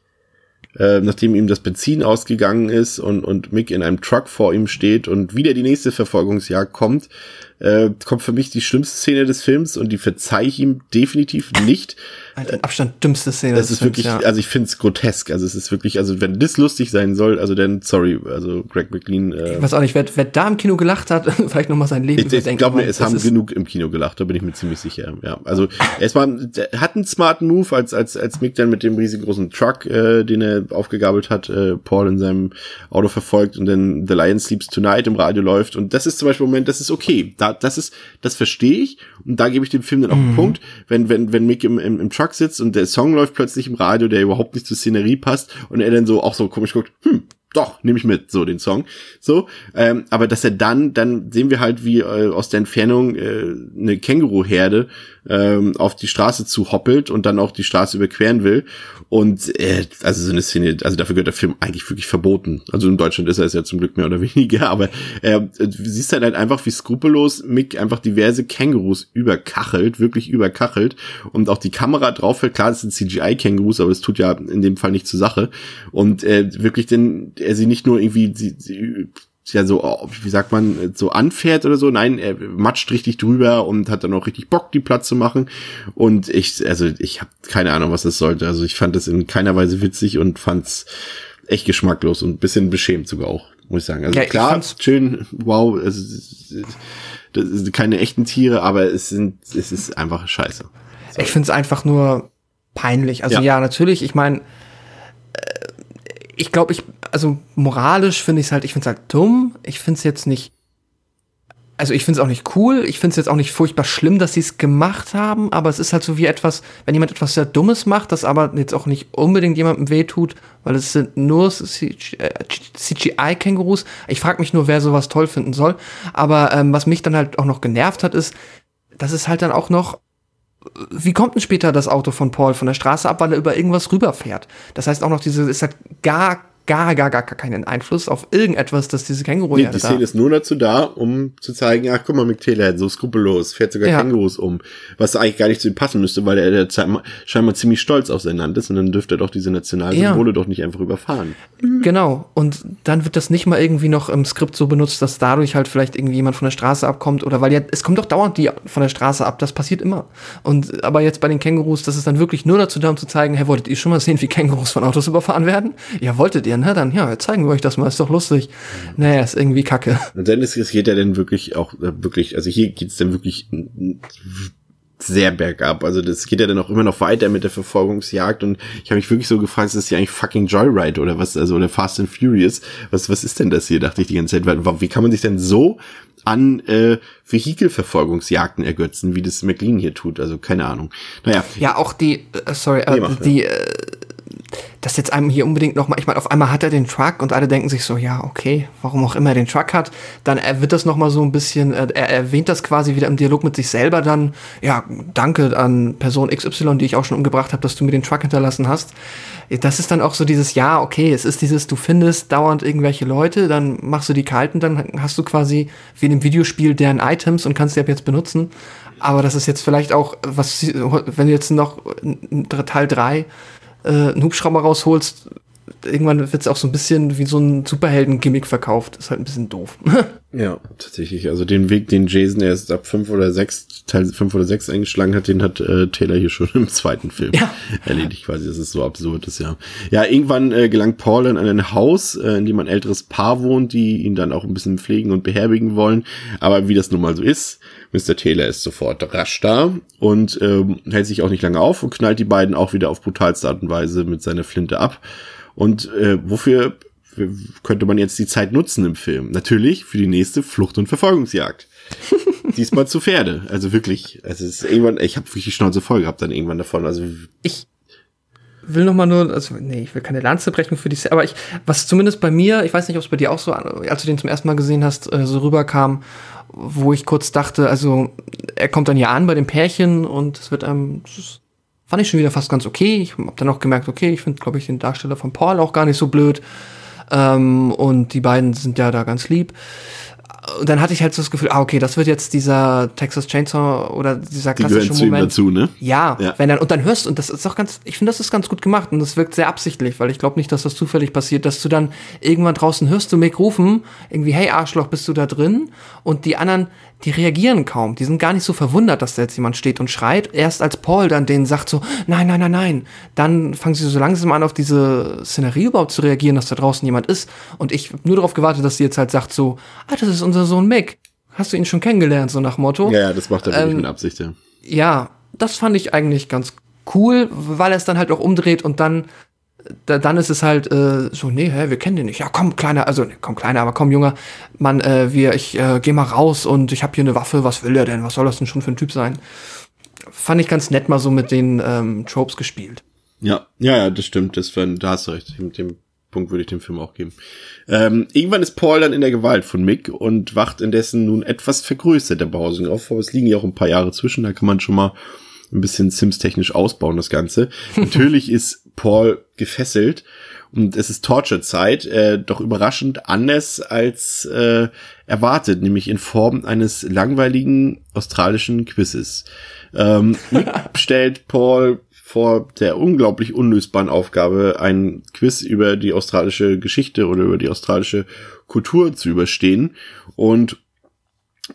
äh, nachdem ihm das Benzin ausgegangen ist und, und Mick in einem Truck vor ihm steht und wieder die nächste Verfolgungsjagd kommt, äh, kommt für mich die schlimmste Szene des Films und die verzeih ich ihm definitiv nicht. Im Abstand dümmste Szene. Das ist Films, wirklich, ja. also ich finde es grotesk. Also es ist wirklich, also wenn das lustig sein soll, also dann, sorry, also Greg McLean. Äh, Ich weiß auch nicht, wer, wer da im Kino gelacht hat, *laughs* vielleicht nochmal sein Leben ich, ich glaube mir, es haben genug im Kino gelacht, da bin ich mir ziemlich sicher. Ja, also der hat einen smarten Move, als als als Mick dann mit dem riesengroßen Truck, äh, den er aufgegabelt hat, äh, Paul in seinem Auto verfolgt und dann The Lion Sleeps Tonight im Radio läuft. Und das ist zum Beispiel ein Moment, das ist okay. Da, das ist, das verstehe ich. Und da gebe ich dem Film dann auch einen Punkt. Wenn, wenn, wenn Mick im, im, im Truck sitzt und der Song läuft plötzlich im Radio, der überhaupt nicht zur Szenerie passt und er dann so auch so komisch guckt, hm, doch, nehme ich mit, so den Song. So, ähm, aber dass er dann, dann sehen wir halt, wie äh, aus der Entfernung äh, eine Känguruherde ähm, auf die Straße zu hoppelt und dann auch die Straße überqueren will. Und äh, also so eine Szene, also dafür gehört der Film eigentlich wirklich verboten. Also in Deutschland ist er es ja zum Glück mehr oder *laughs* weniger, aber äh, du siehst halt, halt einfach, wie skrupellos Mick einfach diverse Kängurus überkachelt, wirklich überkachelt und auch die Kamera drauf fällt. Klar, das sind CGI-Kängurus, aber das tut ja in dem Fall nicht zur Sache. Und äh, wirklich denn er sie nicht nur irgendwie sie, sie ja so, wie sagt man, so anfährt oder so. Nein, er matscht richtig drüber und hat dann auch richtig Bock, die Platz zu machen. Und ich, also ich habe keine Ahnung, was das sollte. Also ich fand das in keiner Weise witzig und fand's echt geschmacklos und ein bisschen beschämt sogar auch, muss ich sagen. Also Ja, ich klar, schön, wow, ist, das sind keine echten Tiere, aber es sind, es ist einfach scheiße. Ich finde es einfach nur peinlich. Also Ja. ja, natürlich, ich meine, ich glaube, ich, also moralisch finde ich es halt, ich finde es halt dumm. Ich finde es jetzt nicht, also ich finde es auch nicht cool. Ich finde es jetzt auch nicht furchtbar schlimm, dass sie es gemacht haben, aber es ist halt so wie etwas, wenn jemand etwas sehr Dummes macht, das aber jetzt auch nicht unbedingt jemandem wehtut, weil es sind nur CGI-Kängurus. Ich frage mich nur, wer sowas toll finden soll. Aber ähm, was mich dann halt auch noch genervt hat, ist, dass es halt dann auch noch wie kommt denn später das Auto von Paul von der Straße ab, weil er über irgendwas rüberfährt? Das heißt auch noch, diese, es hat gar, gar, gar, gar keinen Einfluss auf irgendetwas, dass diese känguru Nee, die Szene ist nur dazu da, um zu zeigen, ach guck mal, Mick Taylor, so skrupellos, fährt sogar Ja. Kängurus um. Was eigentlich gar nicht zu ihm passen müsste, weil er, scheinbar ziemlich stolz auf sein Land ist und dann dürfte er doch diese Nationalsymbole Ja. doch nicht einfach überfahren. Genau. Und dann wird das nicht mal irgendwie noch im Skript so benutzt, dass dadurch halt vielleicht irgendwie jemand von der Straße abkommt oder weil ja, es kommt doch dauernd die von der Straße ab, das passiert immer. Und aber jetzt bei den Kängurus, das ist dann wirklich nur dazu da, um zu zeigen, hey, wolltet ihr schon mal sehen, wie Kängurus von Autos überfahren werden? Ja, wolltet ihr, ne? Dann, ja, zeigen wir euch das mal, ist doch lustig. Naja, ist irgendwie kacke. Und dann ist, es geht ja dann wirklich auch, äh, wirklich, also hier geht's dann wirklich sehr bergab. Also das geht ja dann auch immer noch weiter mit der Verfolgungsjagd und ich habe mich wirklich so gefragt, ist das hier eigentlich fucking Joyride oder was, also oder Fast and Furious? Was, was ist denn das hier, dachte ich die ganze Zeit. Weil, Wie kann man sich denn so an äh, Vehikelverfolgungsjagden ergötzen, wie das McLean hier tut? Also keine Ahnung. Naja, Ja, auch die, äh, sorry, Nee, äh, mach, die, äh, das jetzt einem hier unbedingt noch mal, ich meine, auf einmal hat er den Truck und alle denken sich so, ja, okay, warum auch immer er den Truck hat, dann wird das noch mal so ein bisschen, äh, er erwähnt das quasi wieder im Dialog mit sich selber dann, ja, danke an Person XY, die ich auch schon umgebracht habe, dass du mir den Truck hinterlassen hast. Das ist dann auch so dieses, ja, okay, es ist dieses, du findest dauernd irgendwelche Leute, dann machst du die kalten, dann hast du quasi wie in einem Videospiel deren Items und kannst die ab jetzt benutzen. Aber das ist jetzt vielleicht auch, was, wenn du jetzt noch Teil 3 äh, einen Hubschrauber rausholst, irgendwann wird es auch so ein bisschen wie so ein Superhelden-Gimmick verkauft. Ist halt ein bisschen doof. *laughs* Ja, tatsächlich. Also den Weg, den Jason erst ab fünf oder sechs, Teil fünf oder sechs eingeschlagen hat, den hat äh, Taylor hier schon *laughs* im zweiten Film Ja. erledigt quasi. Das ist so absurd, das ja. Ja, irgendwann äh, gelangt Paul in ein Haus, äh, in dem ein älteres Paar wohnt, die ihn dann auch ein bisschen pflegen und beherbergen wollen. Aber wie das nun mal so ist, Mr. Taylor ist sofort rasch da und ähm, hält sich auch nicht lange auf und knallt die beiden auch wieder auf brutalste Art und Weise mit seiner Flinte ab. Und äh, wofür könnte man jetzt die Zeit nutzen im Film? Natürlich für die nächste Flucht- und Verfolgungsjagd. *laughs* Diesmal zu Pferde. Also wirklich, also es ist irgendwann, ich habe wirklich die Schnauze voll gehabt dann irgendwann davon. Also Ich will noch mal nur, also nee, ich will keine Lanze brechen für die, aber ich, was zumindest bei mir, ich weiß nicht, ob es bei dir auch so, als du den zum ersten Mal gesehen hast, äh, so rüberkam, wo ich kurz dachte, also er kommt dann hier an bei dem Pärchen und es wird einem, das fand ich schon wieder fast ganz okay. Ich habe dann auch gemerkt, okay, ich finde, glaube ich, den Darsteller von Paul auch gar nicht so blöd. Ähm, und die beiden sind ja da ganz lieb. Und dann hatte ich halt so das Gefühl, ah, okay, das wird jetzt dieser Texas Chainsaw oder dieser die klassische ihm Moment. dazu, ne? Ja, Ja. wenn dann, und dann hörst, und das ist auch ganz, ich finde, das ist ganz gut gemacht und das wirkt sehr absichtlich, weil ich glaube nicht, dass das zufällig passiert, dass du dann irgendwann draußen hörst du Mick rufen, irgendwie, hey Arschloch, bist du da drin? Und die anderen, die reagieren kaum, die sind gar nicht so verwundert, dass da jetzt jemand steht und schreit. Erst als Paul dann denen sagt so, nein, nein, nein, nein, dann fangen sie so langsam an, auf diese Szenerie überhaupt zu reagieren, dass da draußen jemand ist. Und ich nur darauf gewartet, dass sie jetzt halt sagt so, ah, das ist unser Sohn Mick. Hast du ihn schon kennengelernt, so nach Motto? Ja, ja, das macht er wirklich Ähm, mit Absicht, ja. ja, das fand ich eigentlich ganz cool, weil er es dann halt auch umdreht und dann da, dann ist es halt äh, so, nee, hä, wir kennen den nicht. Ja, komm, kleiner, also nee, komm, kleiner, aber komm, Junger, Mann, äh, wir, ich äh, geh mal raus und ich habe hier eine Waffe, was will der denn? Was soll das denn schon für ein Typ sein? Fand ich ganz nett mal so mit den ähm, Tropes gespielt. Ja, ja, ja, das stimmt. Das da hast du recht. Mit dem Punkt würde ich dem Film auch geben. Ähm, irgendwann ist Paul dann in der Gewalt von Mick und wacht indessen nun etwas vergrößert der Behausung auf. Aber es liegen ja auch ein paar Jahre zwischen, da kann man schon mal ein bisschen Sims-technisch ausbauen, das Ganze. *laughs* Natürlich ist Paul gefesselt und es ist Torture-Zeit, äh, doch überraschend anders als äh, erwartet, nämlich in Form eines langweiligen australischen Quizzes. Ähm, *laughs* Mick stellt Paul vor der unglaublich unlösbaren Aufgabe, ein Quiz über die australische Geschichte oder über die australische Kultur zu überstehen. Und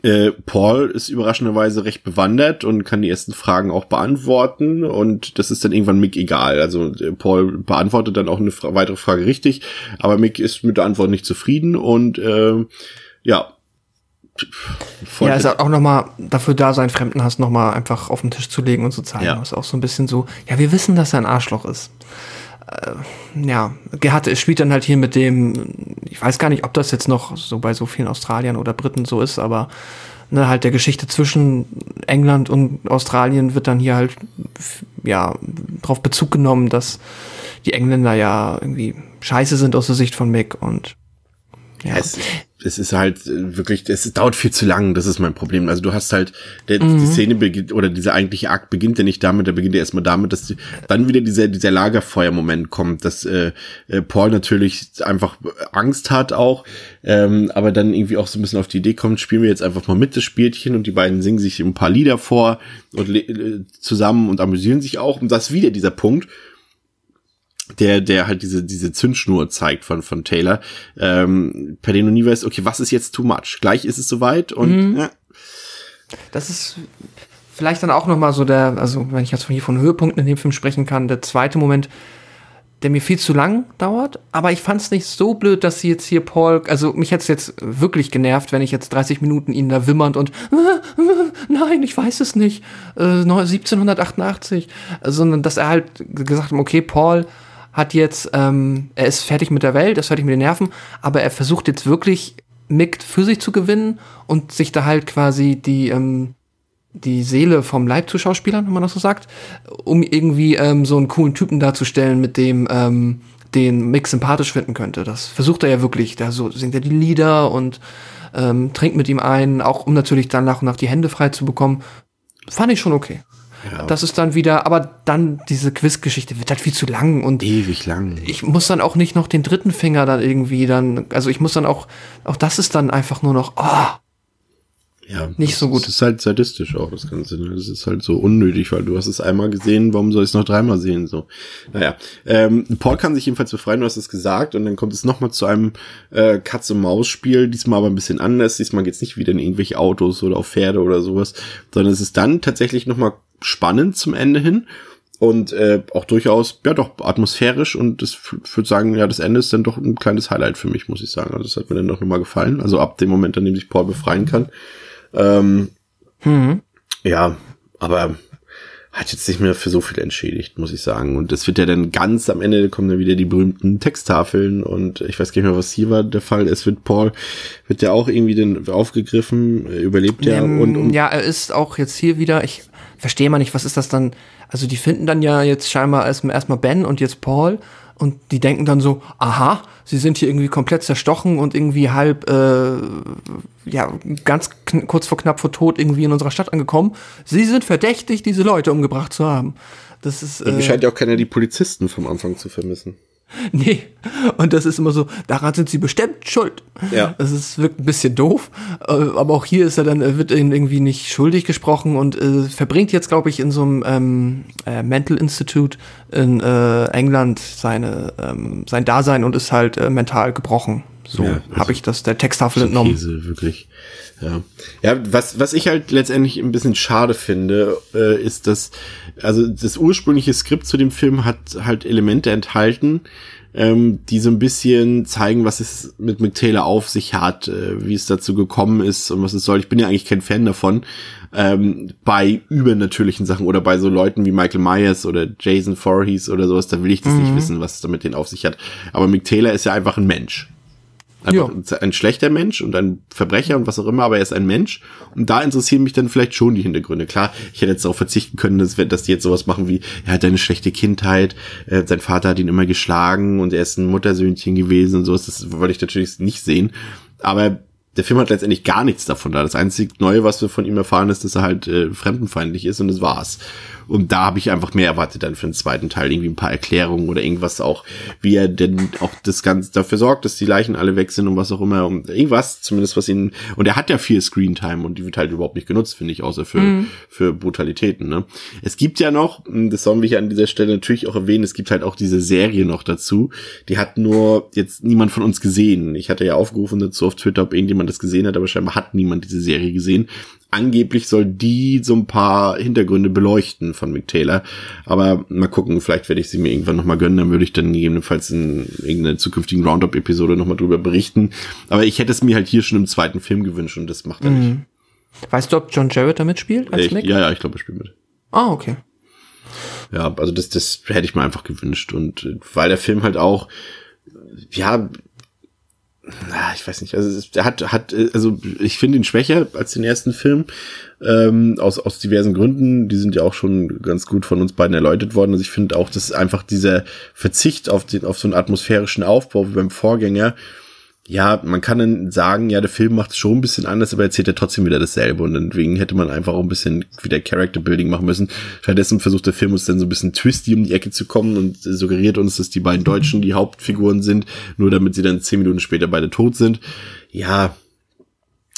äh, Paul ist überraschenderweise recht bewandert und kann die ersten Fragen auch beantworten und das ist dann irgendwann Mick egal. Also äh, Paul beantwortet dann auch eine fra weitere Frage richtig, aber Mick ist mit der Antwort nicht zufrieden und äh, ja, Voll ja, ist auch nochmal dafür da, seinen Fremdenhass nochmal einfach auf den Tisch zu legen und zu zeigen. Ja. ist auch so ein bisschen so, ja, wir wissen, dass er ein Arschloch ist. Äh, ja, Gerhard spielt dann halt hier mit dem, ich weiß gar nicht, ob das jetzt noch so bei so vielen Australiern oder Briten so ist, aber ne, halt der Geschichte zwischen England und Australien wird dann hier halt, ja, drauf Bezug genommen, dass die Engländer ja irgendwie scheiße sind aus der Sicht von Mick und ja. Es, es ist halt äh, wirklich, es dauert viel zu lang, das ist mein Problem. Also du hast halt, der, mhm. die Szene beginnt, oder dieser eigentliche Akt beginnt ja nicht damit, der beginnt ja erstmal damit, dass die, dann wieder dieser, dieser Lagerfeuer-Moment kommt, dass äh, äh, Paul natürlich einfach Angst hat auch, ähm, aber dann irgendwie auch so ein bisschen auf die Idee kommt, spielen wir jetzt einfach mal mit das Spielchen und die beiden singen sich ein paar Lieder vor und äh, zusammen und amüsieren sich auch. Und das ist wieder dieser Punkt, der, der halt diese, diese Zündschnur zeigt von, von Taylor, ähm, per den du nie weißt, okay, was ist jetzt too much? Gleich ist es soweit und mhm. ja. Das ist vielleicht dann auch nochmal so der, also wenn ich jetzt von hier von Höhepunkten in dem Film sprechen kann, der zweite Moment, der mir viel zu lang dauert, aber ich fand es nicht so blöd, dass sie jetzt hier Paul, also mich hätte es jetzt wirklich genervt, wenn ich jetzt 30 Minuten ihn da wimmernd und *laughs* nein, ich weiß es nicht, äh, 1788, sondern dass er halt gesagt hat, okay, Paul, hat jetzt, ähm, er ist fertig mit der Welt, er ist fertig mit den Nerven, aber er versucht jetzt wirklich Mick für sich zu gewinnen und sich da halt quasi die, ähm, die Seele vom Leib zu Schauspielern, wenn man das so sagt, um irgendwie ähm, so einen coolen Typen darzustellen, mit dem ähm, den Mick sympathisch finden könnte. Das versucht er ja wirklich. Da so singt er die Lieder und ähm, trinkt mit ihm ein, auch um natürlich dann nach und nach die Hände frei zu bekommen. Fand ich schon okay. Ja. Das ist dann wieder, aber dann diese Quizgeschichte wird halt viel zu lang und ewig lang. Ich muss dann auch nicht noch den dritten Finger dann irgendwie dann, also ich muss dann auch, auch das ist dann einfach nur noch, oh, ja, nicht so gut. Das ist halt sadistisch auch, das Ganze. Ne? Das ist halt so unnötig, weil du hast es einmal gesehen, warum soll ich es noch dreimal sehen? So, naja. Ähm, Paul kann sich jedenfalls befreien, du hast es gesagt, und dann kommt es nochmal zu einem äh, Katz-und-Maus-Spiel, diesmal aber ein bisschen anders. Diesmal geht's nicht wieder in irgendwelche Autos oder auf Pferde oder sowas, sondern es ist dann tatsächlich nochmal spannend zum Ende hin und äh, auch durchaus, ja doch, atmosphärisch und das würde sagen, ja, das Ende ist dann doch ein kleines Highlight für mich, muss ich sagen. Also das hat mir dann doch nochmal gefallen. Also ab dem Moment, an dem sich Paul befreien kann. Ähm, mhm. Ja, aber hat jetzt nicht mehr für so viel entschädigt, muss ich sagen. Und das wird ja dann ganz am Ende kommen dann wieder die berühmten Texttafeln und ich weiß gar nicht mehr, was hier war der Fall. Es wird Paul, wird ja auch irgendwie dann aufgegriffen, überlebt ja ähm, und, und ja, er ist auch jetzt hier wieder, ich verstehe mal nicht, was ist das dann? Also die finden dann ja jetzt scheinbar erstmal Ben und jetzt Paul und die denken dann so, aha, sie sind hier irgendwie komplett zerstochen und irgendwie halb, äh, ja, ganz kurz vor knapp vor Tod irgendwie in unserer Stadt angekommen. Sie sind verdächtig, diese Leute umgebracht zu haben. Das ist. Äh, scheint ja auch keiner die Polizisten vom Anfang zu vermissen. *laughs* Nee, und das ist immer so, daran sind sie bestimmt schuld. Ja. Das ist wirkt ein bisschen doof, äh, aber auch hier ist er dann, wird irgendwie nicht schuldig gesprochen und äh, verbringt jetzt, glaube ich, in so einem ähm, äh, Mental Institute in äh, England seine, ähm, sein Dasein und ist halt äh, mental gebrochen. So Ja, also habe ich das der Texttafel entnommen. Käse, wirklich. Ja. ja, was, was ich halt letztendlich ein bisschen schade finde, äh, ist, dass, also das ursprüngliche Skript zu dem Film hat halt Elemente enthalten, ähm, die so ein bisschen zeigen, was es mit Mick Taylor auf sich hat, äh, wie es dazu gekommen ist und was es soll. Ich bin ja eigentlich kein Fan davon, ähm, bei übernatürlichen Sachen oder bei so Leuten wie Michael Myers oder Jason Voorhees oder sowas, da will ich das nicht wissen, was es damit den auf sich hat. Aber Mick Taylor ist ja einfach ein Mensch. Einfach ein schlechter Mensch und ein Verbrecher und was auch immer, aber er ist ein Mensch. Und da interessieren mich dann vielleicht schon die Hintergründe. Klar, ich hätte jetzt darauf verzichten können, dass, dass die jetzt sowas machen wie, er hat eine schlechte Kindheit, äh, sein Vater hat ihn immer geschlagen und er ist ein Muttersöhnchen gewesen und sowas. Das wollte ich natürlich nicht sehen. Aber der Film hat letztendlich gar nichts davon da. Das einzige Neue, was wir von ihm erfahren, ist, dass er halt äh, fremdenfeindlich ist und das war's. Und da habe ich einfach mehr erwartet dann für den zweiten Teil. Irgendwie ein paar Erklärungen oder irgendwas auch, wie er denn auch das Ganze dafür sorgt, dass die Leichen alle weg sind und was auch immer. Und irgendwas, zumindest was ihn. Und er hat ja viel Screentime und die wird halt überhaupt nicht genutzt, finde ich, außer für, für Brutalitäten. Ne? Es gibt ja noch, das sollen wir hier an dieser Stelle natürlich auch erwähnen, es gibt halt auch diese Serie noch dazu. Die hat nur jetzt niemand von uns gesehen. Ich hatte ja aufgerufen dazu auf Twitter, ob irgendjemand das gesehen hat, aber scheinbar hat niemand diese Serie gesehen. Angeblich soll die so ein paar Hintergründe beleuchten von Mick Taylor. Aber mal gucken, vielleicht werde ich sie mir irgendwann nochmal gönnen. Dann würde ich dann gegebenenfalls in irgendeiner zukünftigen Roundup-Episode nochmal drüber berichten. Aber ich hätte es mir halt hier schon im zweiten Film gewünscht und das macht er nicht. Weißt du, ob John Jarrett da mitspielt als Ich, Mick? ja, ja, ich glaube, er spielt mit. Ah, okay. Ja, also das, das hätte ich mir einfach gewünscht. Und äh, weil der Film halt auch, ja, na, ich weiß nicht, also er hat, hat, also ich finde ihn schwächer als den ersten Film, ähm, aus, aus diversen Gründen. Die sind ja auch schon ganz gut von uns beiden erläutert worden. Also ich finde auch, dass einfach dieser Verzicht auf den, auf so einen atmosphärischen Aufbau wie beim Vorgänger, ja, man kann dann sagen, ja, der Film macht es schon ein bisschen anders, aber erzählt er trotzdem wieder dasselbe und deswegen hätte man einfach auch ein bisschen wieder Character Building machen müssen. Stattdessen versucht der Film uns dann so ein bisschen twisty um die Ecke zu kommen und suggeriert uns, dass die beiden Deutschen die Hauptfiguren sind, nur damit sie dann zehn Minuten später beide tot sind. Ja,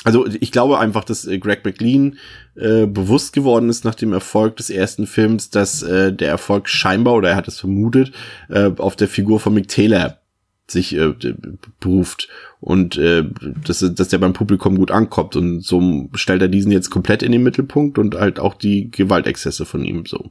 also ich glaube einfach, dass äh, Greg McLean äh, bewusst geworden ist nach dem Erfolg des ersten Films, dass äh, der Erfolg scheinbar, oder er hat es vermutet, äh, auf der Figur von Mick Taylor sich äh, beruft und äh, dass, dass der beim Publikum gut ankommt und so stellt er diesen jetzt komplett in den Mittelpunkt und halt auch die Gewaltexzesse von ihm so.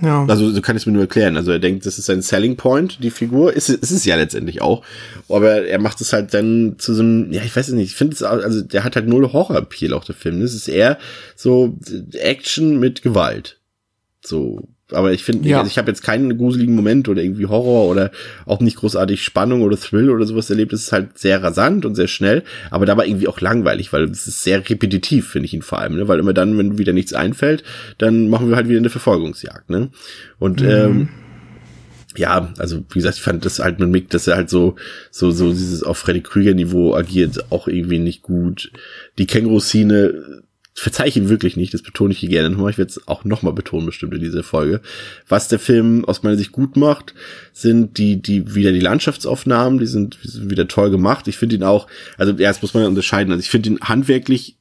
Ja. Also so kann ich es mir nur erklären. Also er denkt, das ist sein Selling Point, die Figur. Ist, ist es ja letztendlich auch. Aber er macht es halt dann zu so einem, ja, ich weiß es nicht, ich finde es, auch- also der hat halt null Horror-Appeal auch der Film. Das ist eher so Action mit Gewalt. So. Aber ich finde, Ja. also ich habe jetzt keinen gruseligen Moment oder irgendwie Horror oder auch nicht großartig Spannung oder Thrill oder sowas erlebt. Es ist halt sehr rasant und sehr schnell, aber dabei irgendwie auch langweilig, weil es ist sehr repetitiv, finde ich ihn vor allem, ne? Weil immer dann, wenn wieder nichts einfällt, dann machen wir halt wieder eine Verfolgungsjagd, ne? Und ähm, ja, also wie gesagt, ich fand das halt mit Mick, dass er halt so, so, so dieses auf Freddy Krüger Niveau agiert, auch irgendwie nicht gut. Die Känguru-Szene ich ihm wirklich nicht, das betone ich hier gerne nochmal. Ich werde es auch nochmal betonen, bestimmt in dieser Folge. Was der Film aus meiner Sicht gut macht, sind die, die, wieder die Landschaftsaufnahmen, die sind, die sind wieder toll gemacht. Ich finde ihn auch, also erst muss man ja unterscheiden, also ich finde ihn handwerklich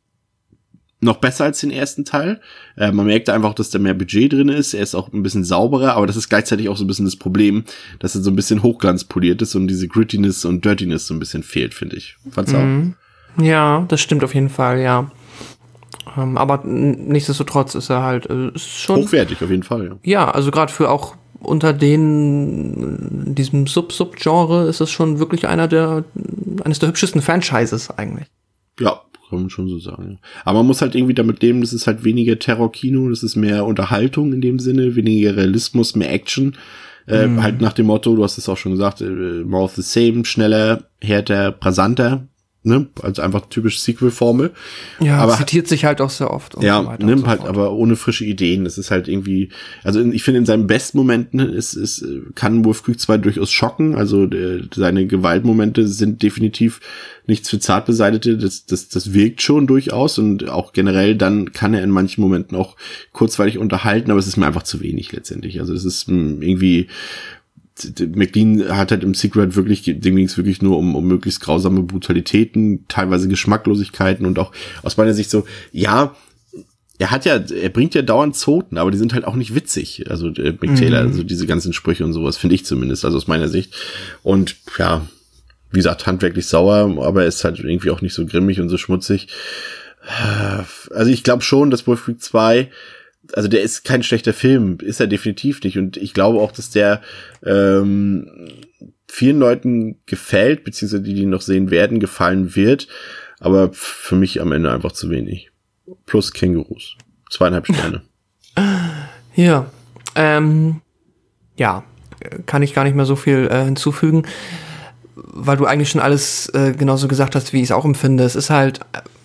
noch besser als den ersten Teil. Äh, man merkt einfach, dass da mehr Budget drin ist. Er ist auch ein bisschen sauberer, aber das ist gleichzeitig auch so ein bisschen das Problem, dass er so ein bisschen hochglanzpoliert ist und diese Grittiness und Dirtiness so ein bisschen fehlt, finde ich. Fand's Mhm. Ja, das stimmt auf jeden Fall, ja. Ähm, aber nichtsdestotrotz ist er halt äh, ist schon. hochwertig, auf jeden Fall, ja. Ja, also gerade für auch unter den äh, diesem Sub-Sub-Genre ist es schon wirklich einer der eines der hübschesten Franchises eigentlich. Ja, kann man schon so sagen. ja. Aber man muss halt irgendwie damit leben, das ist halt weniger Terror-Kino, das ist mehr Unterhaltung in dem Sinne, weniger Realismus, mehr Action. Äh, Halt nach dem Motto, du hast es auch schon gesagt, äh, more of the same, schneller, härter, brisanter. Ne? Also einfach typisch Sequel-Formel. Ja, Aber- zitiert sich halt auch sehr oft. Und ja, so nimmt so halt fort. aber ohne frische Ideen. Das ist halt irgendwie, also in, ich finde in seinen besten Momenten ist, ist, kann Wolf Creek 2 durchaus schocken. Also äh, seine Gewaltmomente sind definitiv nichts für Zartbeseitete. Das, das, das wirkt schon durchaus und auch generell dann kann er in manchen Momenten auch kurzweilig unterhalten, aber es ist mir einfach zu wenig letztendlich. Also das ist mh, irgendwie, McLean hat halt im Secret wirklich, dem ging es wirklich nur um, um möglichst grausame Brutalitäten, teilweise Geschmacklosigkeiten und auch aus meiner Sicht so, ja, er hat ja, er bringt ja dauernd Zoten, aber die sind halt auch nicht witzig. Also äh, Mick Taylor, also diese ganzen Sprüche und sowas, finde ich zumindest, also aus meiner Sicht. Und ja, wie gesagt, handwerklich sauer, aber er ist halt irgendwie auch nicht so grimmig und so schmutzig. Also ich glaube schon, dass Wolf Creek 2 also der ist kein schlechter Film, ist er definitiv nicht. Und ich glaube auch, dass der ähm, vielen Leuten gefällt, beziehungsweise die, die noch sehen werden, gefallen wird. Aber für mich am Ende einfach zu wenig. Plus Kängurus. Zweieinhalb Sterne. *laughs* ja. Ähm, ja, kann ich gar nicht mehr so viel äh, hinzufügen, weil du eigentlich schon alles äh, genauso gesagt hast, wie ich es auch empfinde. Es ist halt,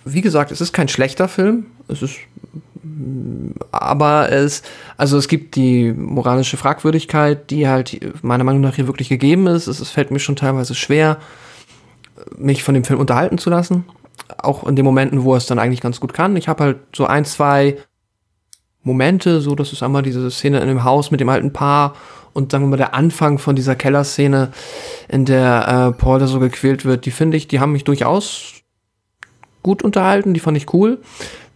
wie gesagt, es ist kein schlechter Film. Es ist aber es, also es gibt die moralische Fragwürdigkeit, die halt meiner Meinung nach hier wirklich gegeben ist. Es, es fällt mir schon teilweise schwer, mich von dem Film unterhalten zu lassen. Auch in den Momenten, wo es dann eigentlich ganz gut kann. Ich habe halt so ein, zwei Momente, so das ist einmal diese Szene in dem Haus mit dem alten Paar und sagen wir mal der Anfang von dieser Kellerszene, in der äh, Paul da so gequält wird, die finde ich, die haben mich durchaus gut unterhalten, die fand ich cool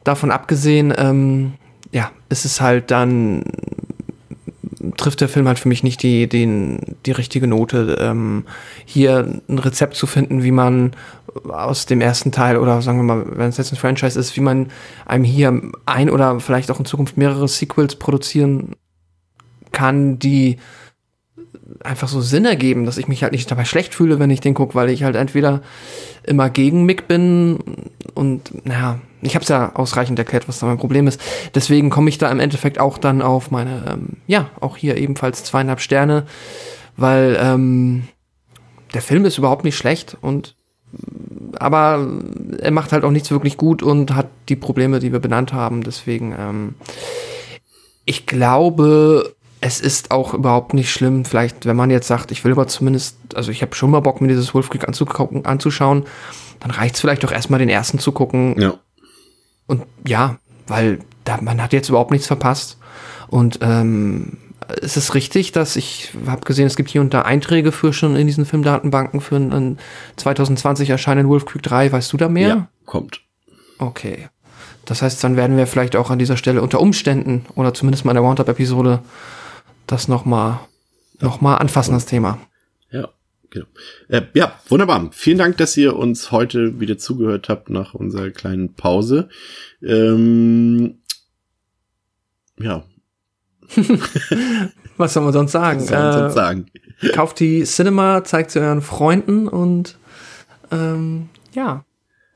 davon abgesehen, ähm, ja, ist es halt dann, trifft der Film halt für mich nicht die, den, die richtige Note, ähm, hier ein Rezept zu finden, wie man aus dem ersten Teil oder sagen wir mal, wenn es jetzt ein Franchise ist, wie man einem hier ein oder vielleicht auch in Zukunft mehrere Sequels produzieren kann, die einfach so Sinn ergeben, dass ich mich halt nicht dabei schlecht fühle, wenn ich den gucke, weil ich halt entweder immer gegen Mick bin und naja, ich habe es ja ausreichend erklärt, was da mein Problem ist. Deswegen komme ich da im Endeffekt auch dann auf meine, ähm, ja, auch hier ebenfalls zweieinhalb Sterne, weil ähm, der Film ist überhaupt nicht schlecht und aber er macht halt auch nichts wirklich gut und hat die Probleme, die wir benannt haben. Deswegen, ähm, ich glaube, es ist auch überhaupt nicht schlimm, vielleicht, wenn man jetzt sagt, ich will aber zumindest, also ich habe schon mal Bock, mir dieses Wolf Creek anzugucken, anzuschauen, dann reicht es vielleicht doch erstmal den ersten zu gucken. Ja. Und ja, weil da, man hat jetzt überhaupt nichts verpasst. Und ähm, es ist richtig, dass ich habe gesehen, es gibt hier und da Einträge für schon in diesen Filmdatenbanken für einen 2020 erscheinenden Wolf Creek 3. Weißt du da mehr? Ja, kommt. Okay. Das heißt, dann werden wir vielleicht auch an dieser Stelle unter Umständen oder zumindest mal in der Roundup-Episode das nochmal noch mal anfassen, das Thema. Ja, genau. Äh, ja, wunderbar. Vielen Dank, dass ihr uns heute wieder zugehört habt nach unserer kleinen Pause. Ähm, ja. *laughs* Was soll man sonst sagen? Was soll man sonst äh, sagen? kauft die Cinema, zeigt sie euren Freunden und ähm, ja.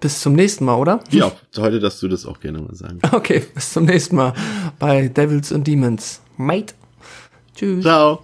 Bis zum nächsten Mal, oder? Ja, heute darfst du das auch gerne mal sagen. *laughs* Okay, bis zum nächsten Mal bei Devils and Demons. Mate. Tschüss. Ciao.